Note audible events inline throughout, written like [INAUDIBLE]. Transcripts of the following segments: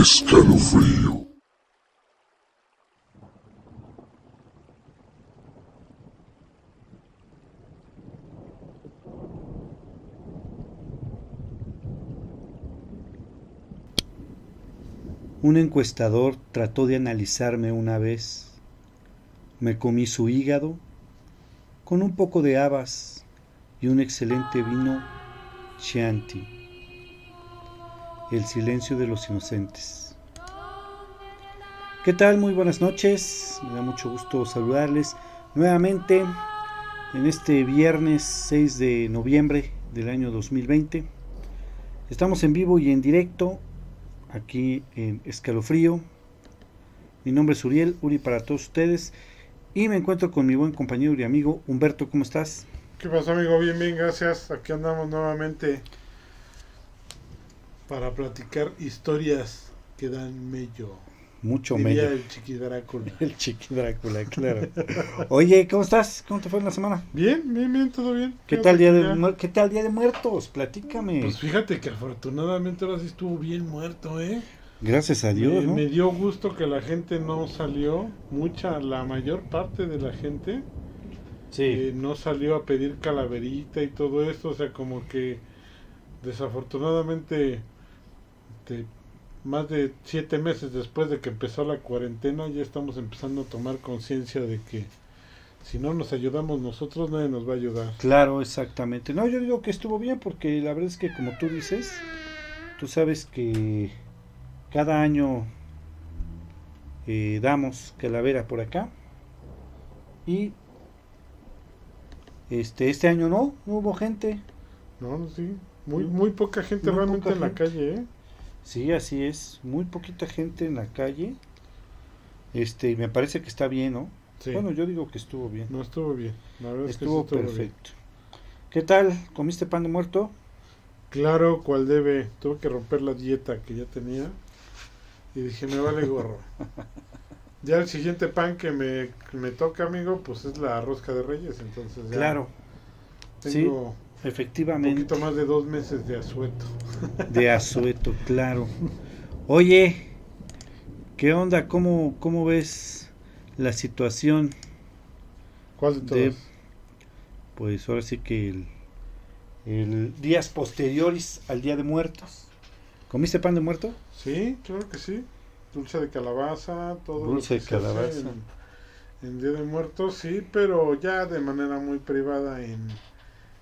Escalofrío. Un encuestador trató de analizarme una vez. Me comí su hígado con un poco de habas y un excelente vino Chianti. El silencio de los inocentes. ¿Qué tal? Muy buenas noches. Me da mucho gusto saludarles nuevamente en este viernes 6 de noviembre del año 2020. Estamos en vivo y en directo aquí en Escalofrío. Mi nombre es Uriel, Uri para todos ustedes. Y me encuentro con mi buen compañero y amigo Humberto, ¿cómo estás? ¿Qué pasa amigo? Bien, bien, gracias. Aquí andamos nuevamente para platicar historias que dan mello. Mucho Diría mello. el chiqui Drácula. [LAUGHS] El chiqui Drácula, claro. Oye, ¿cómo estás? ¿Cómo te fue en la semana? Bien, bien, bien, todo bien. ¿Qué tal día de qué tal día de muertos? Platícame. Pues fíjate que afortunadamente ahora sí estuvo bien muerto, ¿eh? Gracias a Dios, me, ¿no? me dio gusto que la gente no salió, mucha, la mayor parte de la gente Sí. eh, no salió a pedir calaverita y todo esto, o sea, como que desafortunadamente más de siete meses después de que empezó la cuarentena ya estamos empezando a tomar conciencia de que si no nos ayudamos nosotros nadie nos va a ayudar. Claro, exactamente. No, yo digo que estuvo bien porque la verdad es que como tú dices, tú sabes que cada año eh, damos calavera por acá y este este año no, no hubo gente. No, sí, muy muy poca gente Muy realmente poca en la calle, ¿eh? Sí, así es, muy poquita gente en la calle. Este, y me parece que está bien, ¿no? Sí. Bueno, yo digo que estuvo bien. no estuvo bien. La verdad es que sí estuvo estuvo bien. perfecto. ¿Qué tal? ¿Comiste pan de muerto? Claro, cual debe. Tuve que romper la dieta que ya tenía. Y dije, me vale gorro. [LAUGHS] ya el siguiente pan que me, que me toca, amigo, pues es la rosca de reyes. Entonces ya Claro, sí, tengo un efectivamente. poquito más de dos meses de asueto. [LAUGHS] De asueto, claro. Oye, ¿qué onda? ¿Cómo, cómo ves la situación ¿Cuál de de, todos? pues ahora sí que el, el días posteriores al Día de Muertos? ¿Comiste pan de muerto? Sí, claro que sí. Dulce de calabaza, todo. lo Dulce que de se hace calabaza. En, en Día de Muertos, sí, pero ya de manera muy privada en,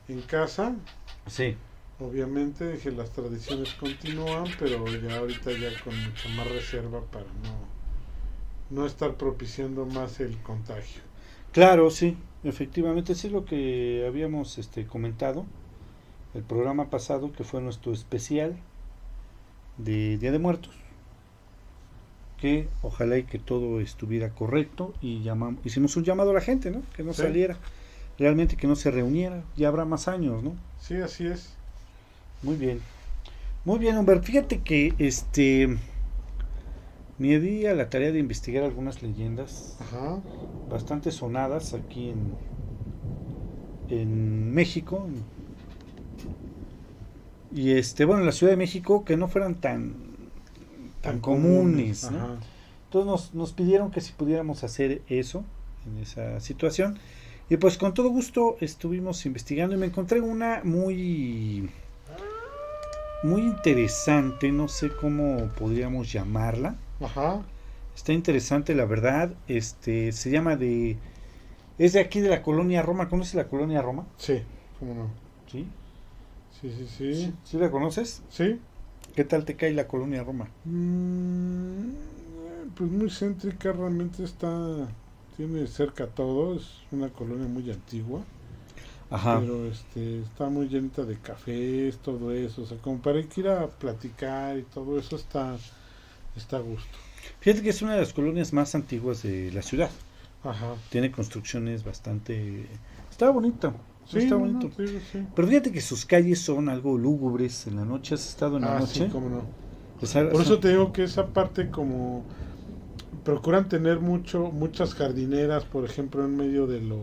en casa. Sí. Obviamente dije las tradiciones continúan, pero ya ahorita ya con mucha más reserva para no, no estar propiciando más el contagio. Claro, sí, efectivamente, sí es lo que habíamos este, comentado el programa pasado, que fue nuestro especial de Día de Muertos, que ojalá y que todo estuviera correcto y llamamos, hicimos un llamado a la gente, ¿no? Que no Sí. saliera, realmente que no se reuniera, ya habrá más años, ¿no? Sí, así es. Muy bien. Muy bien, Humber. Fíjate que este me di a la tarea de investigar algunas leyendas Ajá. bastante sonadas aquí en, en México. Y este, bueno, en la Ciudad de México, que no fueran tan, tan comunes. Entonces nos, nos pidieron que si pudiéramos hacer eso en esa situación. Y pues con todo gusto estuvimos investigando y me encontré una muy muy interesante, no sé cómo podríamos llamarla. Ajá. Está interesante, la verdad. Este se llama de. Es de aquí de la colonia Roma. ¿Conoces la colonia Roma? Sí, cómo no. Sí. Sí, sí, sí. ¿Sí la conoces? Sí. ¿Qué tal te cae la colonia Roma? Mm, pues muy céntrica, realmente está. Tiene cerca todo, es una colonia muy antigua. Ajá. pero este está muy llenita de cafés, todo eso, o sea, como para que ir a platicar y todo eso está está a gusto. Fíjate que es una de las colonias más antiguas de la ciudad. Ajá. Tiene construcciones bastante. Está bonito. Sí, está bonito. no, sí, sí. Pero fíjate que sus calles son algo lúgubres. En la noche has estado en la Ah, noche. sí, cómo no. Por eso te digo que esa parte como procuran tener mucho muchas jardineras, por ejemplo, en medio de los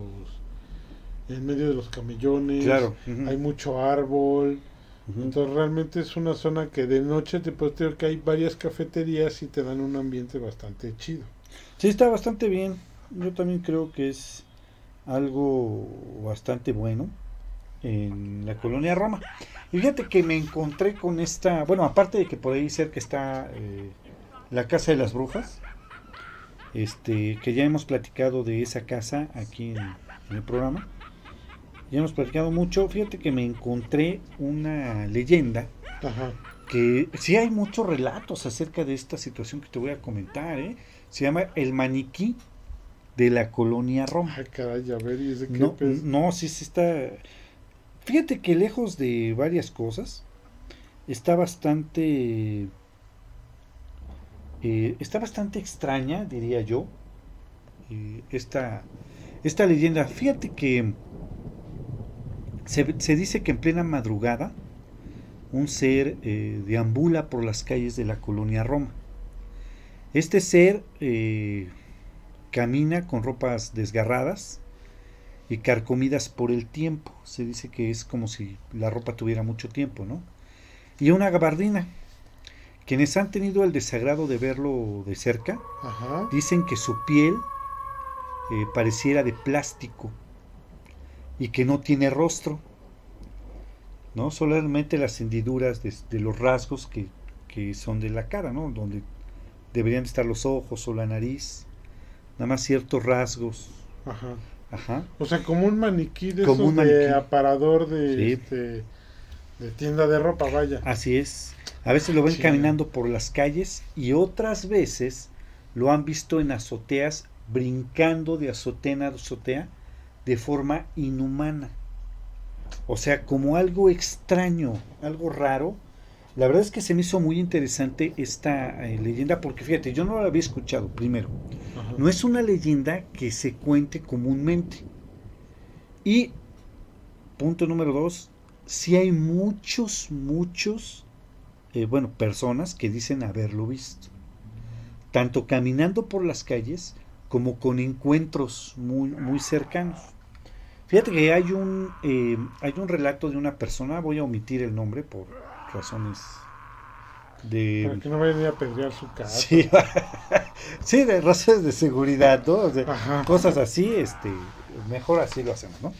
en medio de los camellones. Claro. Hay mucho árbol. Entonces realmente es una zona que de noche te puedo decir que hay varias cafeterías y te dan un ambiente bastante chido. Sí, está bastante bien. Yo también creo que es algo bastante bueno en la colonia Roma. Y fíjate que me encontré con esta, bueno, aparte de que por ahí cerca está eh, la Casa de las Brujas, este, que ya hemos platicado de esa casa aquí en, en el programa. Ya hemos platicado mucho. Fíjate que me encontré una leyenda Ajá. que sí hay muchos relatos acerca de esta situación que te voy a comentar, ¿eh? Se llama el maniquí de la colonia Roma. Ay, caray, a ver, ¿y es de qué No, pez? no, sí, sí está. Fíjate que lejos de varias cosas, está bastante. Eh, está bastante extraña, diría yo. eh, esta, esta leyenda. Fíjate que se, se dice que en plena madrugada un ser eh, deambula por las calles de la colonia Roma. Este ser eh, camina con ropas desgarradas y carcomidas por el tiempo. Se dice que es como si la ropa tuviera mucho tiempo, ¿no? Y una gabardina. Quienes han tenido el desagrado de verlo de cerca, Ajá. dicen que su piel eh, pareciera de plástico y que no tiene rostro, ¿no? Solamente las hendiduras de, de los rasgos que, que son de la cara, ¿no? Donde deberían estar los ojos o la nariz, nada más ciertos rasgos, Ajá. ajá. O sea, como un maniquí de Como un de aparador de, Sí. este, de tienda de ropa, vaya. Así es. A veces lo ven Sí. caminando por las calles y otras veces lo han visto en azoteas brincando de azotea en azotea de forma inhumana. O sea, como algo extraño, algo raro. La verdad es que se me hizo muy interesante esta eh, leyenda porque fíjate, yo no la había escuchado primero. Ajá. No es una leyenda que se cuente comúnmente. Y punto número dos, sí hay muchos, muchos, eh, bueno, personas que dicen haberlo visto. Tanto caminando por las calles como con encuentros muy, muy cercanos. Fíjate que hay un, eh, hay un relato de una persona, voy a omitir el nombre por razones de... Para que no vayan a pedrear su casa. Sí, [LAUGHS] sí, de razones de seguridad, ¿no? O sea, cosas así, este, mejor así lo hacemos, ¿no?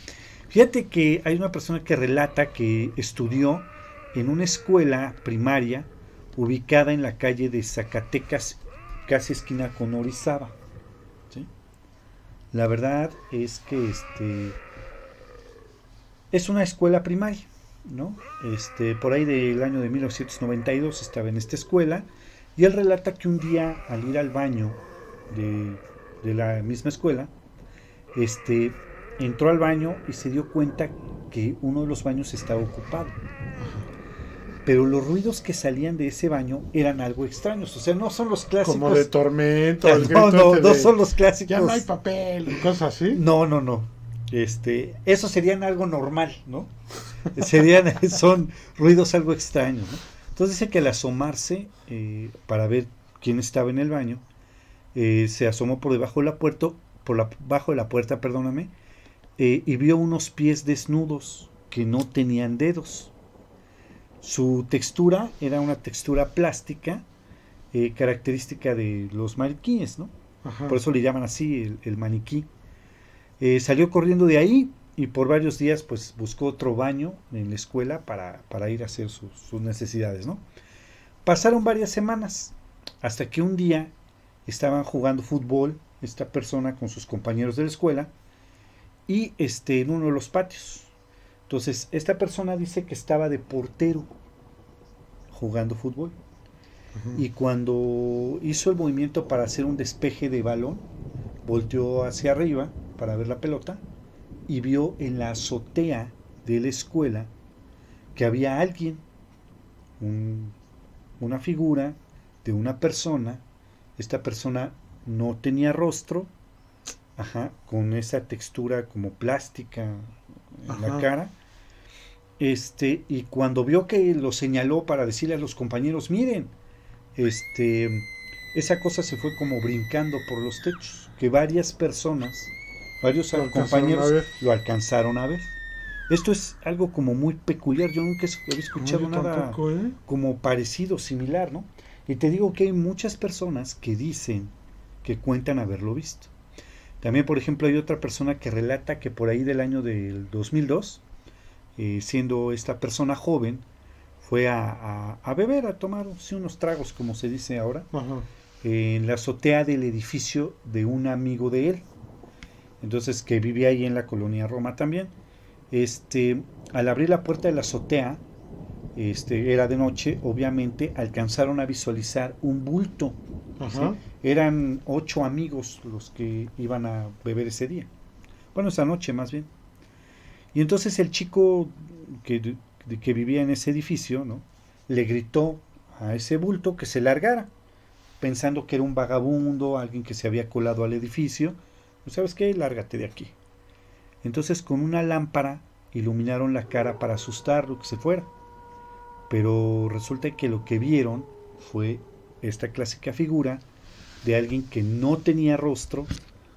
Fíjate que hay una persona que relata que estudió en una escuela primaria ubicada en la calle de Zacatecas, casi esquina con Orizaba. La verdad es que este es una escuela primaria, ¿no? Este, por ahí del año de 1992 estaba en esta escuela y él relata que un día al ir al baño de, de la misma escuela, este, entró al baño y se dio cuenta que uno de los baños estaba ocupado. Pero los ruidos que salían de ese baño eran algo extraños, o sea, no son los clásicos. Como de tormento. [LAUGHS] el no, grito no, no de, son los clásicos. Ya no hay papel. y Cosas así. No, no, no. Este, eso serían algo normal, ¿no? Serían, [LAUGHS] son ruidos algo extraños, ¿no? Entonces dice que al asomarse eh, para ver quién estaba en el baño, eh, se asomó por debajo de la puerta, por la, bajo de la puerta, perdóname, eh, y vio unos pies desnudos que no tenían dedos. Su textura era una textura plástica, eh, característica de los maniquíes, ¿no? Ajá. Por eso le llaman así el, el maniquí. Eh, salió corriendo de ahí y por varios días pues buscó otro baño en la escuela para, para ir a hacer sus necesidades, ¿no? Pasaron varias semanas hasta que un día estaban jugando fútbol esta persona con sus compañeros de la escuela y este en uno de los patios. Entonces, esta persona dice que estaba de portero jugando fútbol y cuando hizo el movimiento para hacer un despeje de balón, volteó hacia arriba para ver la pelota y vio en la azotea de la escuela que había alguien, un- una figura de una persona. Esta persona no tenía rostro, ajá, con esa textura como plástica en la cara. Este, y cuando vio que lo señaló para decirle a los compañeros, miren, este, esa cosa se fue como brincando por los techos, que varias personas, varios Lo compañeros lo alcanzaron a ver. Esto es algo como muy peculiar, yo nunca había escuchado No, nada tampoco, ¿eh? como parecido, similar, ¿no? Y te digo que hay muchas personas que dicen que cuentan haberlo visto. También, por ejemplo, hay otra persona que relata que por ahí del año del 2002, eh, siendo esta persona joven, fue a, a- a beber, a tomar sí, unos tragos, como se dice ahora, Ajá. en la azotea del edificio de un amigo de él. Entonces, que vivía ahí en la colonia Roma también. Este, al abrir la puerta de la azotea, este, era de noche, obviamente alcanzaron a visualizar un bulto. Eran ocho amigos los que iban a beber ese día. Bueno, esa noche más bien. Y entonces el chico que vivía en ese edificio, ¿no? Le gritó a ese bulto que se largara, pensando que era un vagabundo, alguien que se había colado al edificio. Pues, ¿Sabes qué? Lárgate de aquí. Entonces con una lámpara iluminaron la cara para asustarlo, que se fuera. Pero resulta que lo que vieron fue esta clásica figura de alguien que no tenía rostro,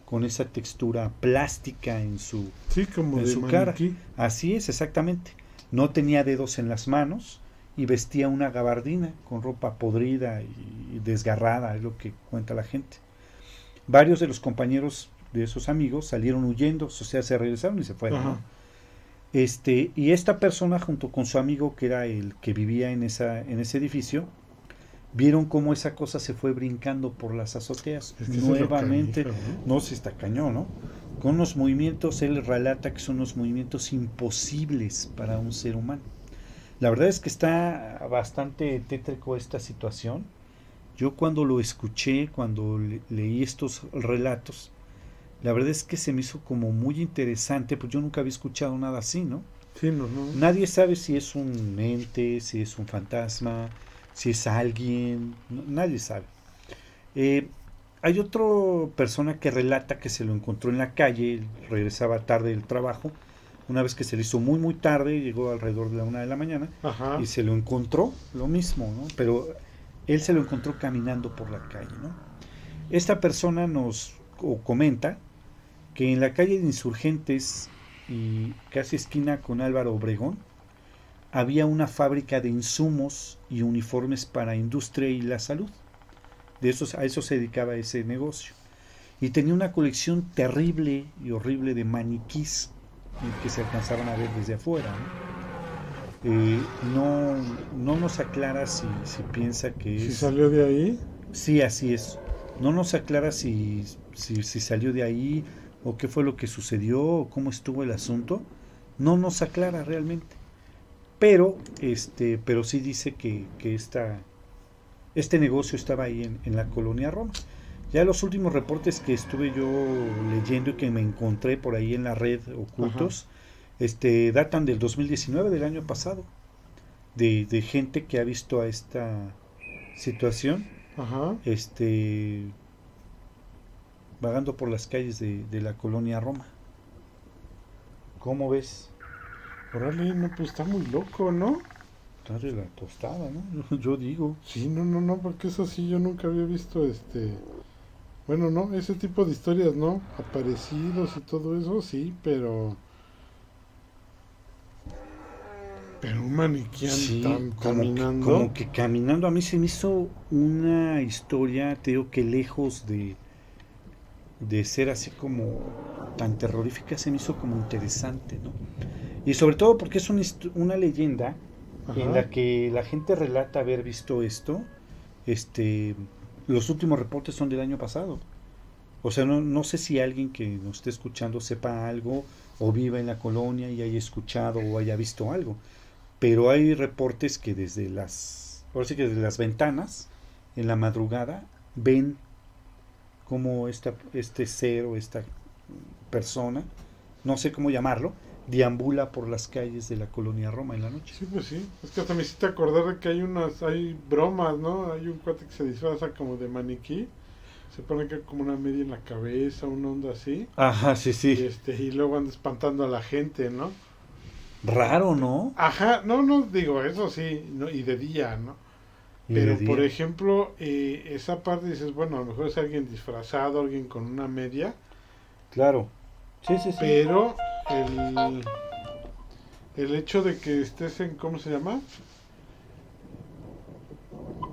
con esa textura plástica en su, Sí, como en de su cara. Así es, exactamente. No tenía dedos en las manos y vestía una gabardina con ropa podrida y desgarrada, es lo que cuenta la gente. Varios de los compañeros de esos amigos salieron huyendo, o sea, se regresaron y se fueron. Este, y esta persona junto con su amigo que era el que vivía en esa en ese edificio vieron cómo esa cosa se fue brincando por las azoteas Es que nuevamente. ¿no? No, si está cañón, ¿no? Con unos movimientos, él relata que son unos movimientos imposibles para un ser humano. La verdad es que está bastante tétrico esta situación. Yo cuando lo escuché, cuando le- leí estos relatos, la verdad es que se me hizo como muy interesante, pues yo nunca había escuchado nada así, ¿no? Sí, no, no. Nadie sabe si es un ente, si es un fantasma, si es alguien, no- nadie sabe. Eh, hay otra persona que relata que se lo encontró en la calle, regresaba tarde del trabajo, una vez que se le hizo muy muy tarde, llegó alrededor de la una de la mañana, Ajá. y se lo encontró, lo mismo, ¿no? Pero él se lo encontró caminando por la calle, ¿no? Esta persona nos o comenta que en la calle de Insurgentes y casi esquina con Álvaro Obregón había una fábrica de insumos y uniformes para industria y la salud. De esos, a eso se dedicaba ese negocio. Y tenía una colección terrible y horrible de maniquís que se alcanzaban a ver desde afuera. ¿no? Eh, no, no nos aclara si, si piensa que Si es... salió de ahí, Sí, así es. No nos aclara si, si, si salió de ahí o qué fue lo que sucedió o cómo estuvo el asunto. No nos aclara realmente. Pero, este, pero sí dice que, que esta, este negocio estaba ahí en, en la colonia Roma. Ya los últimos reportes que estuve yo leyendo y que me encontré por ahí en la red ocultos, este, datan del 2019, del año pasado, de, de gente que ha visto a esta situación ajá. este vagando por las calles de, de la colonia Roma. ¿Cómo ves? Órale, no, pues está muy loco, ¿no? Está de la tostada, ¿no? [LAUGHS] Yo digo. Sí, no, no, no, porque eso sí yo nunca había visto este. Bueno, no, ese tipo de historias, ¿no? Aparecidos y todo eso, sí, pero. Pero un maniquí Sí, tan como, que, caminando. como que caminando. A mí se me hizo una historia, te digo que lejos de, de ser así como tan terrorífica, se me hizo como interesante, ¿no? Y sobre todo porque es una, una leyenda Ajá. en la que la gente relata haber visto esto. Este, los últimos reportes son del año pasado. O sea, no, no sé si alguien que nos esté escuchando sepa algo o viva en la colonia y haya escuchado o haya visto algo. Pero hay reportes que desde las, ahora sí que desde las ventanas, en la madrugada, ven cómo esta, este ser o esta persona, no sé cómo llamarlo, deambula por las calles de la colonia Roma en la noche. Sí, pues sí. Es que hasta me hiciste acordar de que hay unas, hay bromas, ¿no? Hay un cuate que se disfraza como de maniquí. Se pone que como una media en la cabeza, una onda así. Ajá, sí, Y, sí. este, y luego anda espantando a la gente, ¿no? Raro, ¿no? Ajá, no, no, digo, eso sí, no, y de día, ¿no? Pero, por ejemplo, eh, esa parte dices, bueno, a lo mejor es alguien disfrazado, alguien con una media, Claro. Sí, sí, sí. pero el, el hecho de que estés en, ¿cómo se llama?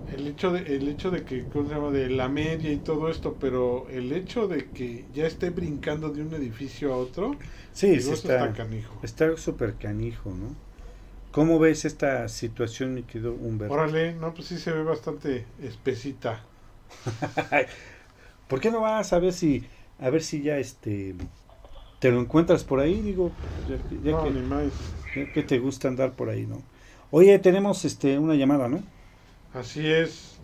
El hecho de, el hecho de que, ¿cómo se llama? De la media y todo esto, pero el hecho de que ya esté brincando de un edificio a otro, Sí, sí eso está canijo. está súper canijo, ¿no? ¿Cómo ves esta situación, mi querido Humberto? Órale, no, pues sí se ve bastante espesita. [LAUGHS] ¿Por qué no vas a ver si a ver si ya este te lo encuentras por ahí, digo, ya, que- ya no, que, ni más. ya que te gusta andar por ahí, ¿no? Oye, tenemos este una llamada, ¿no? Así es.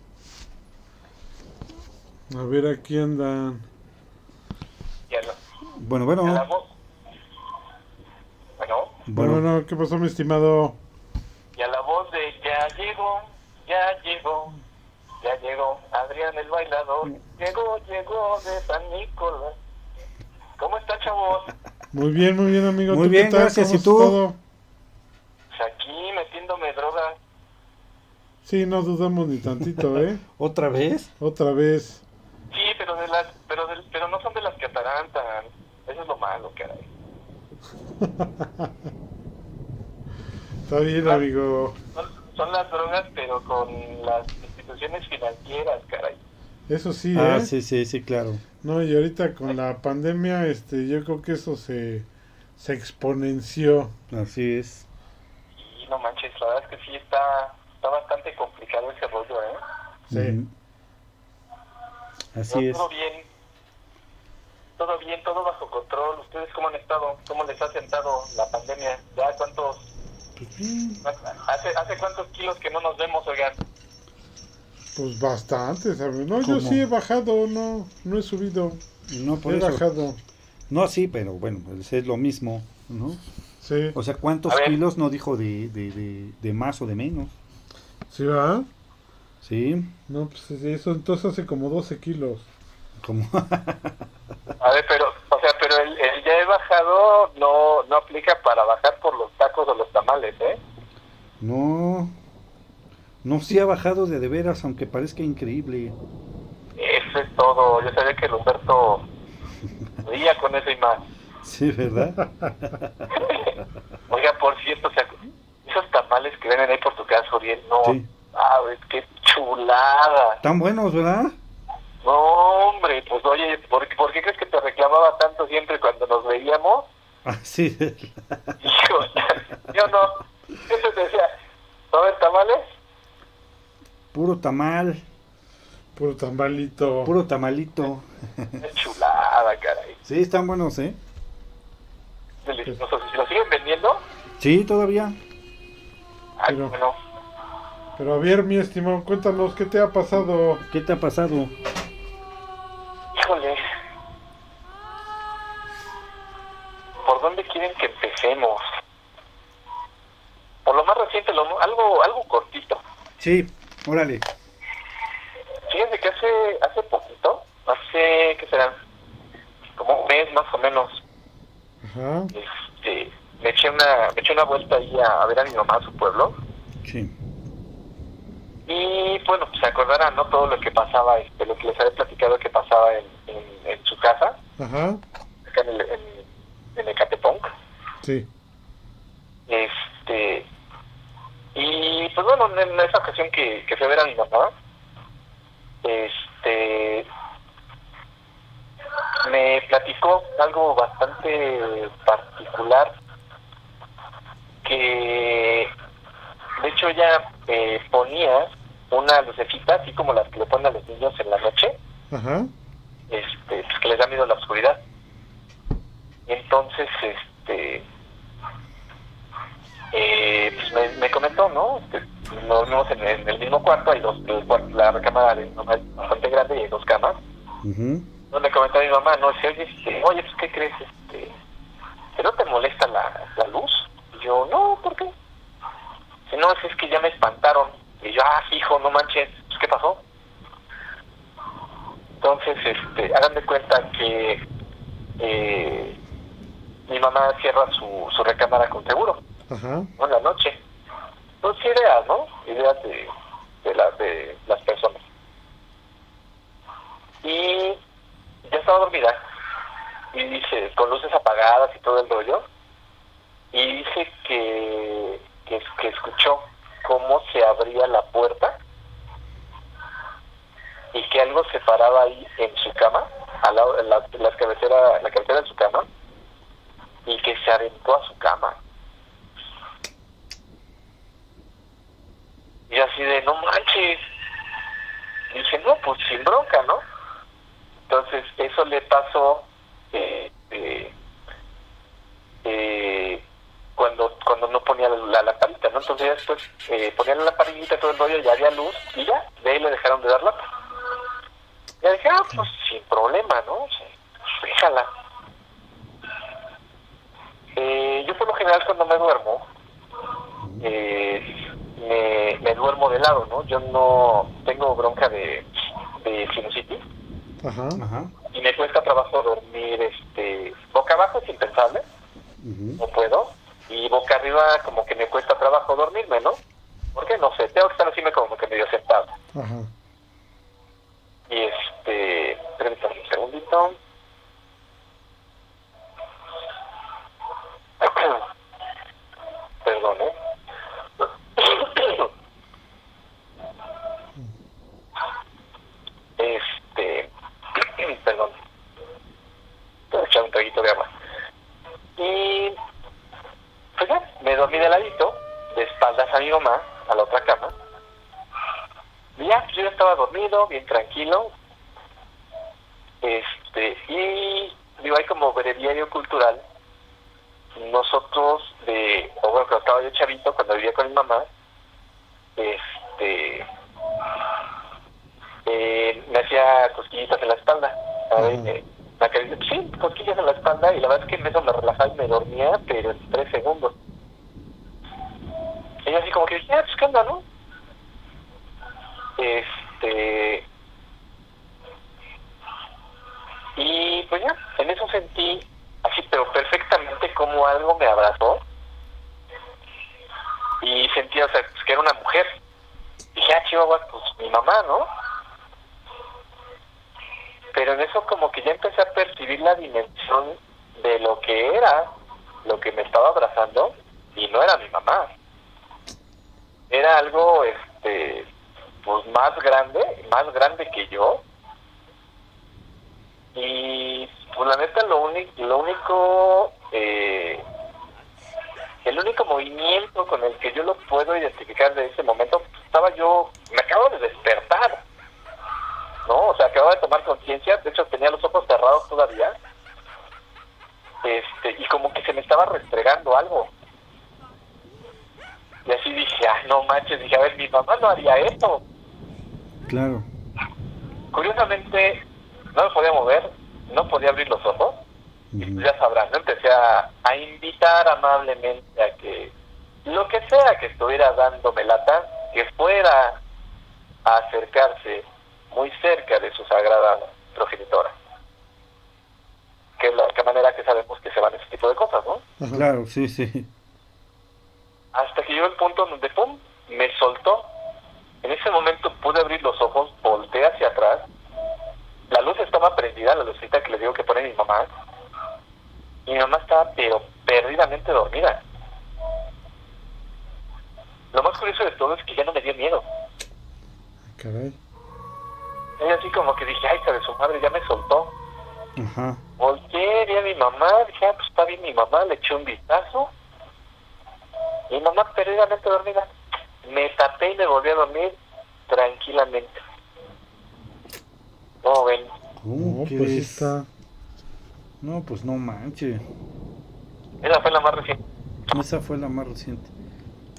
A ver, aquí andan. Y a la, Bueno, bueno, voz. Bueno, bueno, ¿qué pasó, mi estimado? y a la voz de ya llegó, ya llegó, ya llegó Adrián el bailador. Llegó, llegó de San Nicolás. ¿Cómo está, chavos? Muy bien, muy bien, amigo. Muy ¿Tú bien, qué tal? gracias. ¿Cómo ¿Y tú? estado? Pues aquí metiéndome droga. Sí, no dudamos ni tantito, ¿eh? [LAUGHS] otra vez. Otra vez. Sí, pero de las, pero del- pero no son de las que atarantan. Eso es lo malo, caray. [LAUGHS] Está bien, amigo. Son, son las drogas, pero con las instituciones financieras, caray. Eso sí, Ah, ¿eh? sí, sí, sí, claro. No, y ahorita con la pandemia, este, yo creo que eso se, se exponenció. Así es. Y no manches, la verdad es que sí está, está bastante complicado ese rollo, ¿eh? Sí. Ujú. Así es. Todo bien. Todo bien, todo bajo control. ¿Ustedes cómo han estado? ¿Cómo les ha sentado la pandemia? ¿Ya cuántos? ¿Hace, hace cuántos kilos que no nos vemos, oigan? Pues bastante, ¿sabes? No, yo sí he bajado, no, no he subido. No por he eso. bajado. No, sí, pero bueno, pues es lo mismo, ¿no? Sí, O sea, ¿cuántos kilos no dijo de, de, de, de más o de menos? ¿sí va? Sí, No, pues eso entonces hace como 12 kilos. Como [LAUGHS] A ver, pero, o sea, pero el, el ya he bajado no, no aplica para bajar por los tacos o los tamales, ¿eh? no, no sí ha bajado de de veras, aunque parezca increíble. Eso es todo. Yo sabía que el Humberto [LAUGHS] veía con eso y más. Sí, ¿verdad? [LAUGHS] Oiga, por cierto, o sea, esos tamales que venden ahí por tu casa, Uriel, no. Sí. Ah, güey, qué chulada. Tan buenos, ¿verdad? No, hombre, pues oye, ¿por, qué- por qué crees que te reclamaba tanto siempre cuando nos veíamos? Ah, sí. Hijo, yo no. Eso te decía, ¿no ves tamales? Puro tamal, Puro tambalito. puro tamalito. Qué chulada, caray. Sí, están buenos, ¿eh? Delicioso. ¿Si lo siguen vendiendo? Sí, todavía. Ay, Pero- bueno. Pero a ver, mi estimado, cuéntanos, ¿qué te ha pasado? ¿Qué te ha pasado? Híjole. ¿Por dónde quieren que empecemos? Por lo más reciente, lo, algo algo cortito. Sí, órale. Fíjense que hace hace poquito, hace, ¿qué será? Como un mes más o menos, Ajá. este, me eché una, me eché una vuelta ahí a, a ver a mi mamá a su pueblo. Sí. Y bueno, pues se acordarán, ¿no? Todo lo que pasaba, este, lo que les había platicado que pasaba en, en, en su casa, Ajá. acá en, el, en, en Ecatepec. Sí. Este, y pues bueno, en, esa ocasión que, que fui a ver a mi mamá, este, me platicó algo bastante particular que de hecho ella eh, ponía una lucecita así como las que le ponen a los niños en la noche. Ajá. este pues, que les da miedo la oscuridad. Entonces este eh, pues me, me comentó no nos vimos en, en el mismo cuarto hay dos el la recámara de mi mamá es bastante grande y hay dos camas Ujú. donde comentó a mi mamá, no, si oye, este, oye, pues, ¿qué crees? Este, ¿Que no te molesta la, la luz? Y yo, no, ¿por qué? Si no, es que ya me espantaron. Y yo, ah, hijo, no manches, pues, ¿qué pasó? Entonces, este, hagan de cuenta que eh, mi mamá cierra su, su recámara con seguro, En la noche. Pues ideas, ¿no? Ideas de, de, la, de las personas. Y ya estaba dormida y dice, con luces apagadas y todo el rollo, y dice que escuchó cómo se abría la puerta y que algo se paraba ahí en su cama, al lado de la, la cabecera, la cabecera de su cama, y que se aventó a su cama. Y así de, no manches. Y dije, no, pues sin bronca, ¿no? Entonces, eso le pasó eh, eh, eh, cuando cuando no ponía la lamparita, ¿no? Entonces ya después eh, ponía la lamparita, todo el rollo, ya había luz, y ya, de ahí le dejaron de dar lata. Ya dije, ah, pues sin problema, ¿no? Pues, déjala. Eh, yo por lo general cuando me duermo, eh, me, me duermo de lado, ¿no? Yo no tengo bronca de, de sinusitis Ajá. Ajá. y me cuesta trabajo dormir este boca abajo es impensable ujú. no puedo y boca arriba como que me cuesta trabajo dormirme no ¿por qué? no sé tengo que estar así como que medio sentado Ajá. y este permítame un segundito perdón ¿eh? este perdón voy a echar un traguito de agua y pues ya me dormí de ladito de a la otra cama y ya pues yo ya estaba dormido bien tranquilo este y digo hay como breviario cultural nosotros de o bueno cuando estaba yo chavito cuando vivía con mi mamá este eh, me hacía cosquillitas en la espalda. ¿sabes? Me sí, cosquillas en la espalda y la verdad es que eso me relajaba y me dormía, pero en tres segundos. Y así como que ah, pues qué onda, ¿no? Este... Y pues ya, en eso sentí así, pero perfectamente como algo me abrazó. Y sentía, o sea, pues, que era una mujer. Dije, ah, Chihuahua, pues mi mamá, ¿no? Pero en eso como que ya empecé a percibir la dimensión de lo que era, lo que me estaba abrazando, y no era mi mamá. Era algo, este, pues más grande, más grande que yo. Y pues la neta lo único, lo único, eh, el único movimiento con el que yo lo puedo identificar de ese momento, estaba yo, me acabo de despertar, ¿no? O sea, acababa de tomar conciencia, de hecho tenía los ojos cerrados todavía, este, y como que se me estaba restregando algo. Y así dije, ah, no manches, dije, a ver, mi mamá no haría esto. Claro. Curiosamente, no me podía mover, no podía abrir los ojos, ya sabrán, ¿no? Empecé a, a invitar amablemente a que lo que sea que estuviera dándome lata, que fuera a acercarse muy cerca de su sagrada progenitora. Que es la única manera que sabemos que se van ese tipo de cosas, ¿no? Claro, sí, sí. Hasta que llegó el punto donde, ¡pum!, me soltó. En ese momento pude abrir los ojos, volteé hacia atrás. La luz estaba prendida, la lucita que le digo que pone mi mamá. Y mi mamá estaba, pero perdidamente dormida. Lo más curioso de todo es que ya no me dio miedo. Caray. Y así como que dije, ay, hija de su madre, ya me soltó. Ajá. Volteé, vi a mi mamá, dije, ah, pues está bien mi mamá, le eché un vistazo. Y mi mamá perdidamente dormida. Me tapé y me volví a dormir tranquilamente. ¿Cómo ven? ¿Cómo No, pues crees? está. No, pues no manches. Esa fue la más reciente. Esa fue la más reciente.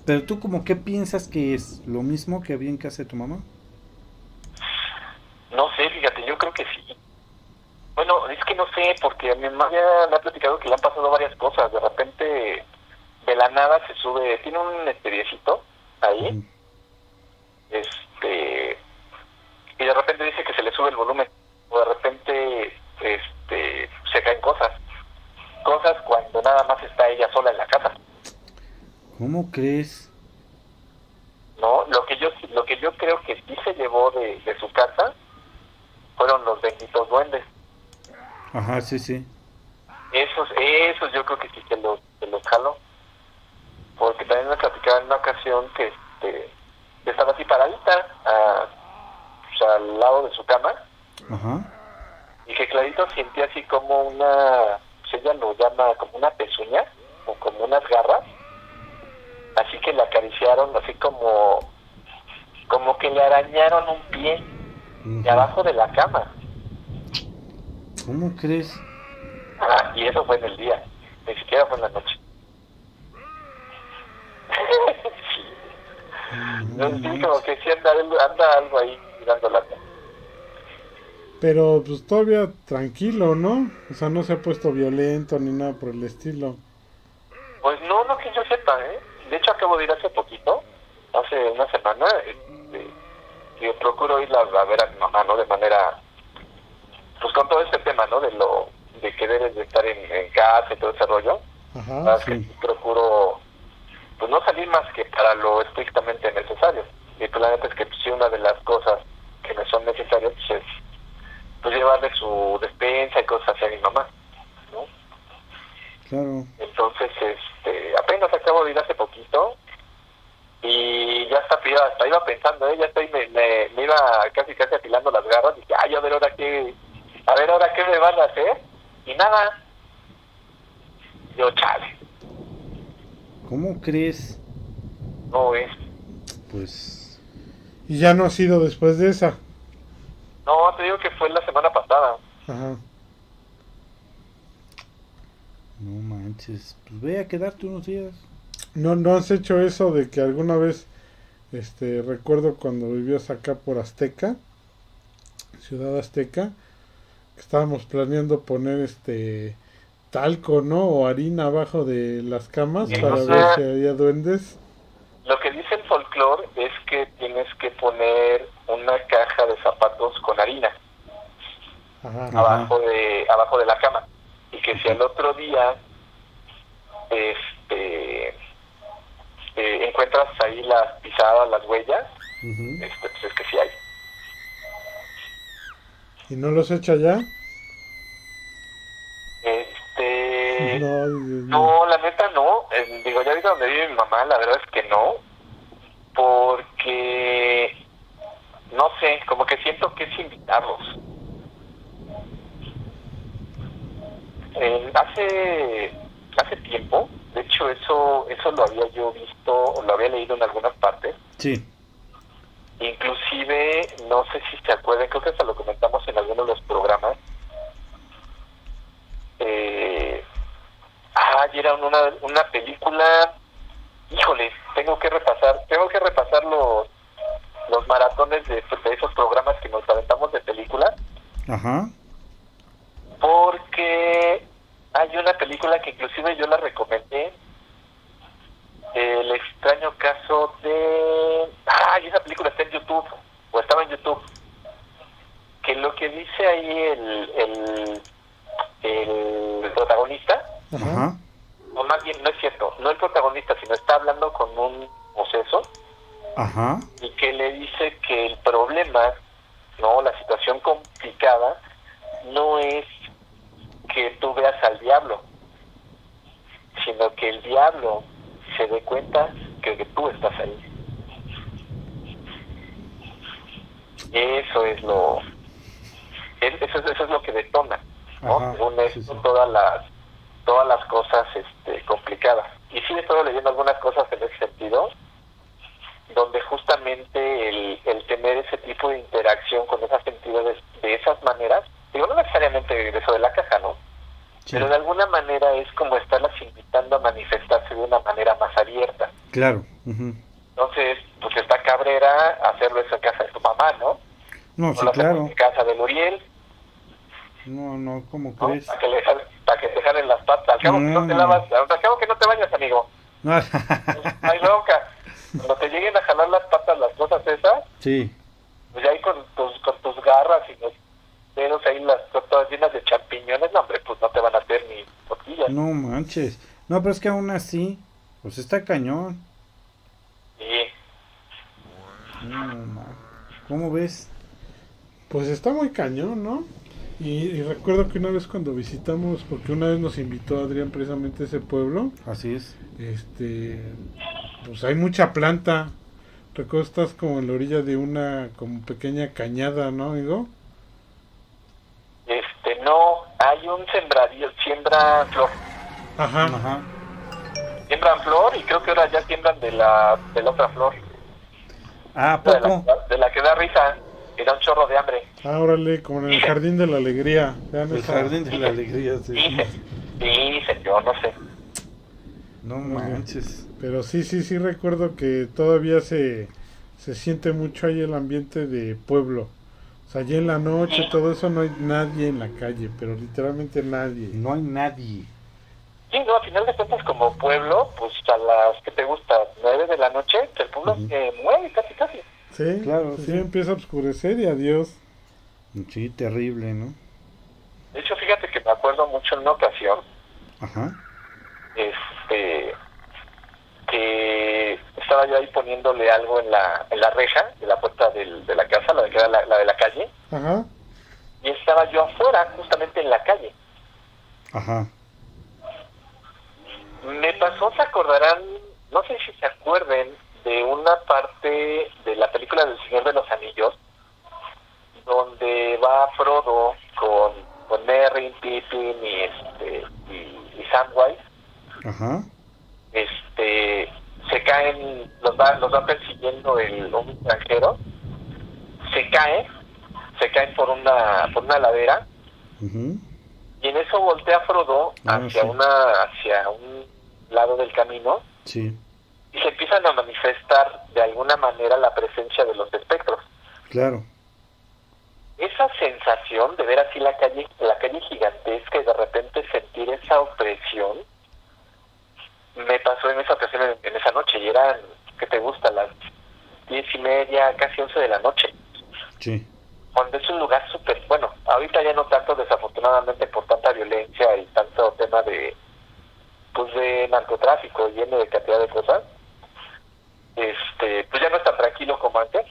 Pero tú como qué piensas que es lo mismo que había en casa de tu mamá? No sé, fíjate, yo creo que sí. Bueno, es que no sé, porque a mi mamá ya me ha platicado que le han pasado varias cosas. De repente, de la nada se sube, tiene un esperiecito ahí. Ujú. este y de repente dice que se le sube el volumen o de repente este se caen cosas cosas cuando nada más está ella sola en la casa ¿Cómo crees? no lo que yo lo que yo creo que sí se llevó de, de su casa fueron los benditos duendes Ajá, sí, sí. esos esos yo creo que sí que los, que los jaló porque también me platicaba en una ocasión que este, estaba así paradita a- sea, al lado de su cama Ajá. y que clarito sentía así como una, pues ella lo llama como una pezuña o como unas garras, así que le acariciaron así como, como que le arañaron un pie de abajo de la cama. ¿Cómo crees? Ah, y eso fue en el día, ni siquiera fue en la noche. No sí, como que sí anda, anda algo ahí mirando la Pero pues todavía tranquilo, ¿no? O sea, no se ha puesto violento ni nada por el estilo. Pues no, no que yo sepa, ¿eh? De hecho, acabo de ir hace poquito, hace una semana, este, yo procuro ir a, a ver a mi mamá, ¿no? De manera, pues con todo este tema, ¿no? De lo, de que debes de estar en, en casa y todo ese rollo. Ajá. Que procuro, pues no salir más que para lo estrictamente necesario. Y pues la neta es que pues, sí, una de las cosas que me son necesarias pues, es pues llevarle su despensa y cosas así a mi mamá, ¿no? Claro. Entonces, este, apenas acabo de ir hace poquito y ya hasta, hasta iba pensando, ¿eh? ya estoy, me, me, me iba casi casi afilando las garras y dije, ay, a ver ahora qué, a ver ahora qué me van a hacer y nada. Yo, chale, ¿Cómo crees? no es. Pues. Y ya no ha sido después de esa. No, te digo que fue la semana pasada. Ajá. No manches. Pues ve a quedarte unos días. ¿No, ¿No has hecho eso de que alguna vez, este, recuerdo cuando vivías acá por Azteca, Ciudad Azteca, que estábamos planeando poner este talco, ¿no? O harina abajo de las camas Sí, para o ver si había duendes. Lo que dice el folclore es que tienes que poner una caja de zapatos con harina. Ajá. Ajá. abajo de abajo de la cama y que si al otro día este eh, encuentras ahí las pisadas las huellas Ujú. este pues es que sí hay ¿Y no los echa ya? No, dices, no la neta no. Eh, digo ya ahorita donde vive mi mamá la verdad es que no porque no sé como que siento que es invitarlos Eh, hace hace tiempo de hecho eso eso lo había yo visto o lo había leído en algunas partes. Sí. inclusive no sé si se acuerdan creo que hasta lo comentamos en alguno de los programas. Eh, ah y era una una película híjole tengo que repasar tengo que repasar los los maratones de, de esos programas que nos aventamos de películas Ajá. porque hay una película que inclusive yo la recomendé el extraño caso de ay esa película está en YouTube o estaba en YouTube que lo que dice ahí el el, el protagonista Ajá. O más bien no es cierto no el protagonista sino está hablando con un poseso Ajá. y que le dice que el problema, no, la situación complicada no es que tú veas al diablo, sino que el diablo se dé cuenta que, que tú estás ahí. Eso es lo es- eso, es- eso es lo que detona, ¿no? Ajá, Según sí, esto, sí. todas las todas las cosas este, complicadas. Y sí he estado leyendo algunas cosas en ese sentido, donde justamente el, el tener ese tipo de interacción con esas entidades de esas maneras, digo, no necesariamente eso de la caja, ¿no? Sí. Pero de alguna manera es como estarlas invitando a manifestarse de una manera más abierta. Claro. Entonces, pues está cabrera hacerlo eso en casa de tu mamá, ¿no? No, lo claro. en casa de Luriel, No, no, ¿cómo ¿no? crees? Para que, le jale- para que te jalen las patas. Al cabo que no te lavas, al cabo que no te bañas, amigo. No. Ay, loca. Cuando te lleguen a jalar las patas las cosas esas, sí. pues ahí con tus, con tus garras y los dedos ahí las todas llenas de champiñones, no, hombre, pues no te van a hacer ni tortillas. No manches. No, pero es que aún así, pues está cañón. Y No. ¿Cómo ves? Pues está muy cañón, ¿no? Y, y recuerdo que una vez cuando visitamos, porque una vez nos invitó Adrián precisamente a ese pueblo, Así es. este pues hay mucha planta. Recuerdo estás como en la orilla de una como pequeña cañada, ¿no, amigo? Este, no, hay un sembradío, siembra flor. Ajá. Ajá. Siembran flor y creo que ahora ya siembran de la, de la otra flor. Ah, ¿a De poco? la, de la que da risa, que da un chorro de hambre. Ah, órale, como en el jardín de la alegría. Vean El esa- jardín de la alegría, sí. Dicen, yo no sé. No manches. Pero sí, sí, sí recuerdo que todavía se, se siente mucho ahí el ambiente de pueblo. O sea, ya en la noche, todo eso, no hay nadie en la calle, pero literalmente nadie. No hay nadie. Sí, no, al final de cuentas, como pueblo, pues a las que te gusta, nueve de la noche, el pueblo se mueve casi, casi. Sí, Claro, sí, sí. empieza a oscurecer y adiós. Sí, terrible, ¿no? De hecho, fíjate que me acuerdo mucho en una ocasión, Ajá. este, que estaba yo ahí poniéndole algo en la, en la reja de la puerta del- de la casa, la de, que era la, la de la calle, Ajá. y estaba yo afuera, justamente en la calle. Ajá. Me pasó, se acordarán, no sé si se acuerden de una parte de la película del Señor de los Anillos, donde va Frodo con, con Merry, Pippin y, este, y, y Samwise, Ajá. este, se caen, los va, los va persiguiendo el, un extranjero, se cae, se caen por una, por una ladera, y en eso voltea Frodo Ah, hacia sí. una, hacia un lado del camino, Sí, y se empiezan a manifestar de alguna manera la presencia de los espectros. claro. Esa sensación de ver así la calle, la calle gigantesca y de repente sentir esa opresión, me pasó en esa ocasión, en, en esa noche, y eran, ¿qué te gusta? Las diez y media, casi once de la noche, Sí. cuando es un lugar súper, bueno, ahorita ya no tanto desafortunadamente por tanta violencia y tanto tema de, pues de narcotráfico y de cantidad de cosas, este, pues ya no es tan tranquilo como antes,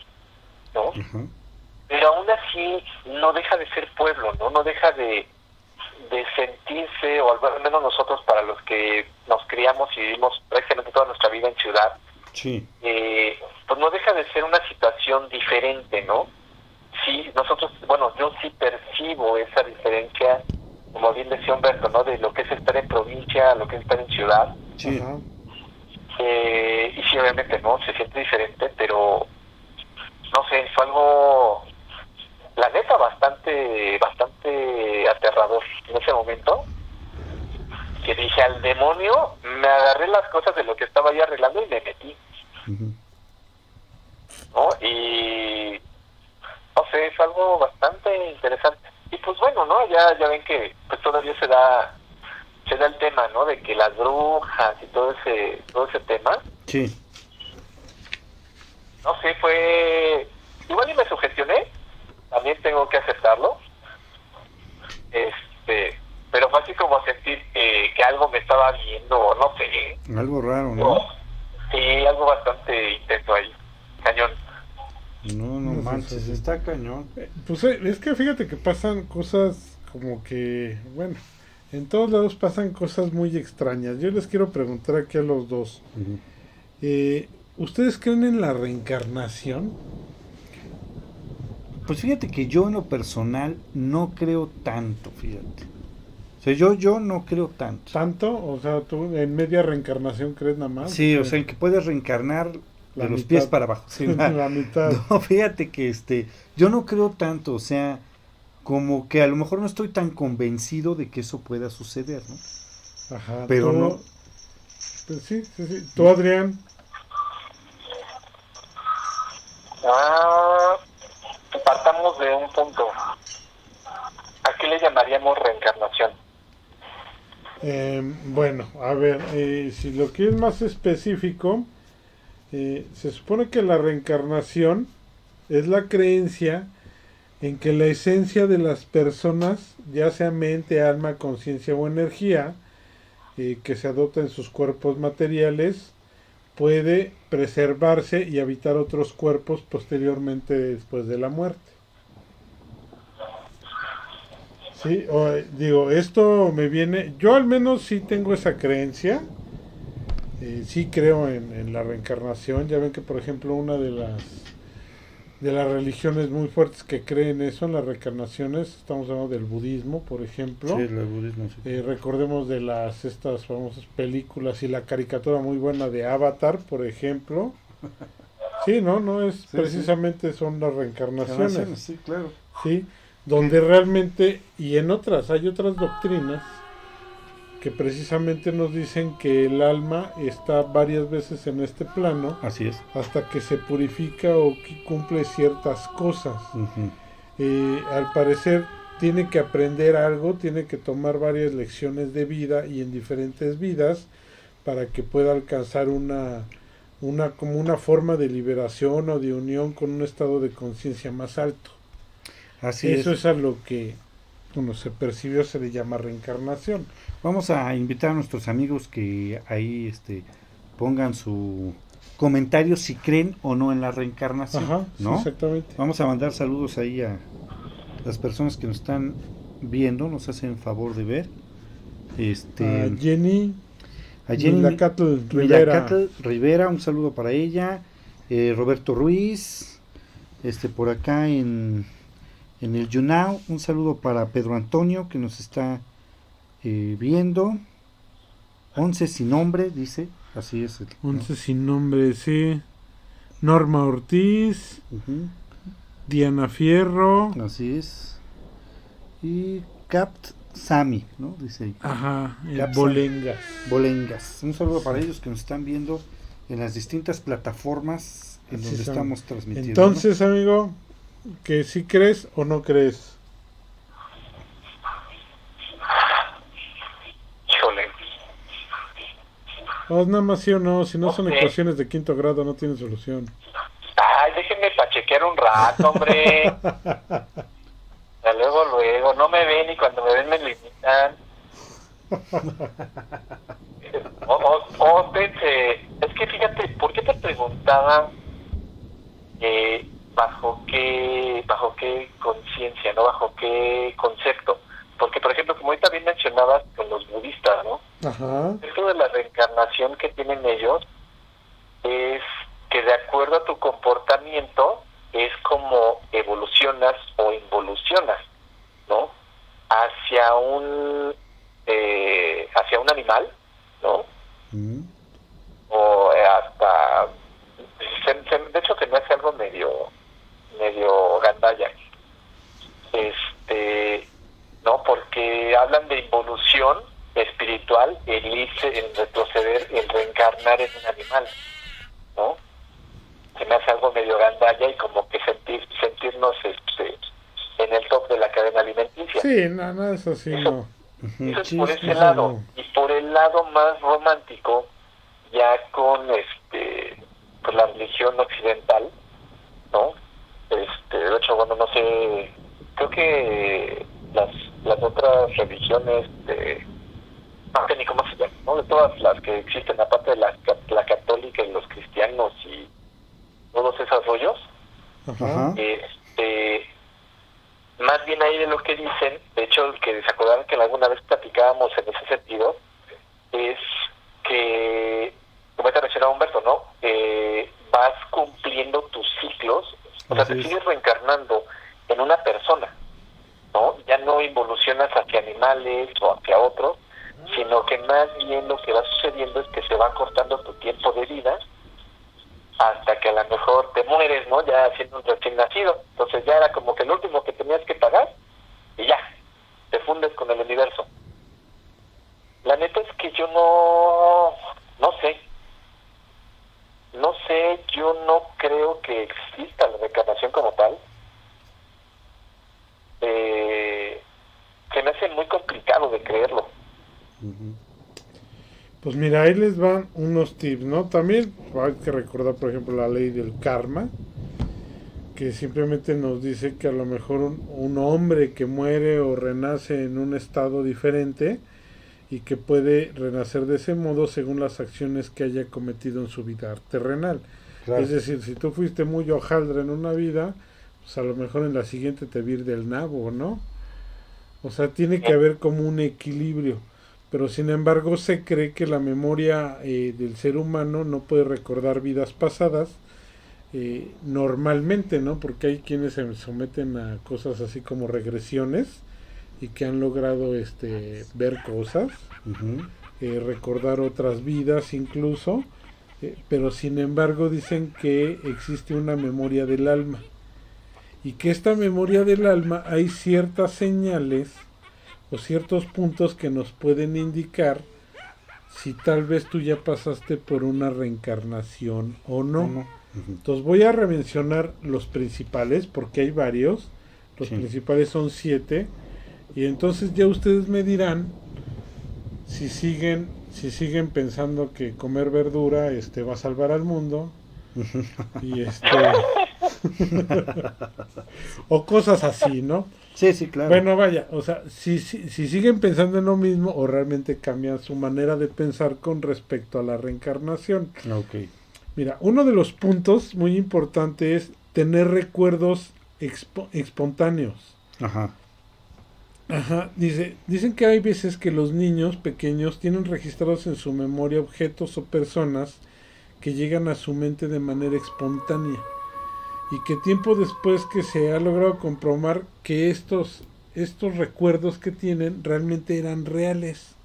¿no? Pero aún así no deja de ser pueblo, ¿no? No deja de, de sentirse, o al menos nosotros para los que nos criamos y vivimos prácticamente toda nuestra vida en ciudad, Sí. eh, pues no deja de ser una situación diferente, ¿no? Sí, nosotros, bueno, yo sí percibo esa diferencia, como bien decía Humberto, ¿no? De lo que es estar en provincia a lo que es estar en ciudad. Sí. Ajá. Eh, y sí, obviamente, ¿no? Se siente diferente, pero no sé, fue algo, la neta, bastante, bastante aterrador en ese momento. Que dije al demonio, me agarré las cosas de lo que estaba ahí arreglando y me metí. ¿no? Y no sé, es algo bastante interesante. Y pues bueno, ¿no? Ya, ya ven que pues todavía se da se da el tema, ¿no? De que las brujas y todo ese todo ese tema Sí. no sé, fue... Igual y me sugestioné, también tengo que aceptarlo. Este, pero fue así como sentir que, que algo me estaba viendo, no sé. Algo raro, ¿no? Sí, algo bastante intenso ahí, cañón. No, no No, manches, está cañón. Eh, Pues eh, es que fíjate que pasan cosas como que, bueno, en todos lados pasan cosas muy extrañas. Yo les quiero preguntar aquí a los dos. Eh, ¿Ustedes creen en la reencarnación? Pues fíjate que yo en lo personal no creo tanto, fíjate. O sea, yo, yo no creo tanto. ¿Tanto? O sea, ¿tú en media reencarnación crees nada más? Sí, o sea, en que puedes reencarnar La de los pies para abajo. [LAUGHS] Sí, la, la- mitad. [LAUGHS] No, fíjate que este, yo no creo tanto, o sea, como que a lo mejor no estoy tan convencido de que eso pueda suceder, ¿no? Ajá. Pero tú- no- Pues sí, sí, sí. ¿Tú, Adrián? Ah, partamos de un punto. ¿A qué le llamaríamos reencarnación? Eh, bueno, a ver, eh, si lo quieres más específico, eh, se supone que la reencarnación es la creencia en que la esencia de las personas, ya sea mente, alma, conciencia o energía, eh, que se adopta en sus cuerpos materiales, puede preservarse y habitar otros cuerpos posteriormente después de la muerte. Sí, digo, esto me viene, yo al menos sí tengo esa creencia, Eh, sí creo en, en la reencarnación. Ya ven que, por ejemplo, una de las de las religiones muy fuertes que creen eso, en las reencarnaciones, estamos hablando del budismo, por ejemplo. Sí, el budismo, sí. Eh, recordemos de las estas famosas películas y la caricatura muy buena de Avatar, por ejemplo. [LAUGHS] Sí, no, no es Sí, precisamente son las reencarnaciones, Sí, claro. sí, donde realmente y en otras hay otras doctrinas que precisamente nos dicen que el alma está varias veces en este plano Así es. hasta que se purifica o que cumple ciertas cosas. Eh, al parecer tiene que aprender algo, tiene que tomar varias lecciones de vida y en diferentes vidas para que pueda alcanzar una, una como una forma de liberación o de unión con un estado de conciencia más alto. Así Eso es. es a lo que bueno, se percibió, se le llama reencarnación. Vamos a invitar a nuestros amigos que ahí este, pongan su comentario si creen o no en la reencarnación. Ajá, sí, ¿no? exactamente. Vamos a mandar saludos ahí a las personas que nos están viendo, nos hacen favor de ver. Este, A Jenny, a Jenny Milacatl Rivera. Milacatl Rivera, un saludo para ella. Eh, Roberto Ruiz, este por acá en, en el Yunao, un saludo para Pedro Antonio que nos está eh, viendo. Once sin nombre, dice, así es. el- ¿no? Once sin nombre, sí. Norma Ortiz, Diana Fierro. así es. Y Capt Sami, ¿no? Dice ahí. Ajá. Bolengas. Bolengas. Un saludo para ellos que nos están viendo en las distintas plataformas en donde estamos transmitiendo. Entonces, amigo, que si crees o no crees. Híjole. O nada más sí o no, si no son ecuaciones de quinto grado no tienen solución. Ay, déjenme pachequear un rato, hombre. [LAUGHS] Ya luego, luego. No me ven y cuando me ven me limitan. [LAUGHS] O, o, o, es que fíjate, ¿por qué te preguntaba eh, bajo qué bajo qué conciencia, no bajo qué concepto? Porque, por ejemplo, como ahorita bien mencionabas con los budistas, ¿no? Ajá. Esto de la reencarnación que tienen ellos es que de acuerdo a tu comportamiento es como evolucionas o involucionas, ¿no? Hacia un eh, hacia un animal, ¿no? Mm, O eh, hasta se- se- de hecho se me hace algo medio medio gandalla. Este, no, porque hablan de involución espiritual, el irse, el retroceder, el reencarnar en un animal, ¿no? Se me hace algo medio gandalla y como que sentir, sentirnos este, en el top de la cadena alimenticia. Sí, nada, nada, eso sí, no. ujú, Eso es por es- ese eso lado. no. Y por el lado más romántico, ya con este pues la religión occidental, ¿no? Este, de hecho, bueno, no sé, creo que las, las otras religiones de no sé ni cómo se llaman, ¿no? De todas las que existen, aparte de la, la católica y los cristianos y todos esos rollos, Ajá. Este, más bien ahí de lo que dicen, de hecho, el que se acordaron que alguna vez platicábamos en ese sentido, es que, como te mencionaba Humberto, ¿no? Eh, vas cumpliendo tus ciclos, o sea, te es. sigues reencarnando en una persona, ¿no? Ya no involucionas hacia animales o hacia otros, sino que más bien lo que va sucediendo es que se va cortando tu tiempo de vida hasta que a lo mejor te mueres, ¿no? Ya siendo un recién nacido. Entonces ya era como que lo último que tenías que pagar y ya, te fundes con el universo. La neta es que yo no, no sé. No sé, yo no creo que exista la reencarnación como tal. Eh, se me hace muy complicado de creerlo. Pues mira, ahí les van unos tips, ¿no? También hay que recordar, por ejemplo, la ley del karma, que simplemente nos dice que a lo mejor un, un hombre que muere o renace en un estado diferente y que puede renacer de ese modo según las acciones que haya cometido en su vida terrenal. Claro. Es decir, si tú fuiste muy hojaldre en una vida, pues a lo mejor en la siguiente te vir del nabo, ¿no? O sea, tiene que haber como un equilibrio. pero sin embargo se cree que la memoria eh, del ser humano no puede recordar vidas pasadas eh, normalmente, ¿no? Porque hay quienes se someten a cosas así como regresiones y que han logrado este ver cosas, eh, recordar otras vidas incluso, pero sin embargo dicen que existe una memoria del alma y que esta memoria del alma hay ciertas señales o ciertos puntos que nos pueden indicar si tal vez tú ya pasaste por una reencarnación o no. Entonces voy a remencionar los principales porque hay varios. Los principales son siete. Y entonces ya ustedes me dirán si siguen, si siguen pensando que comer verdura este va a salvar al mundo. y este [LAUGHS] o cosas así, ¿no? Sí, sí, claro. Bueno, vaya, o sea, si, si, si, siguen pensando en lo mismo o realmente cambian su manera de pensar con respecto a la reencarnación. Ok. Mira, uno de los puntos muy importantes es tener recuerdos espontáneos. Ajá. Ajá, dice, dicen que hay veces que los niños pequeños tienen registrados en su memoria objetos o personas que llegan a su mente de manera espontánea y que tiempo después que se ha logrado comprobar que estos, estos recuerdos que tienen realmente eran reales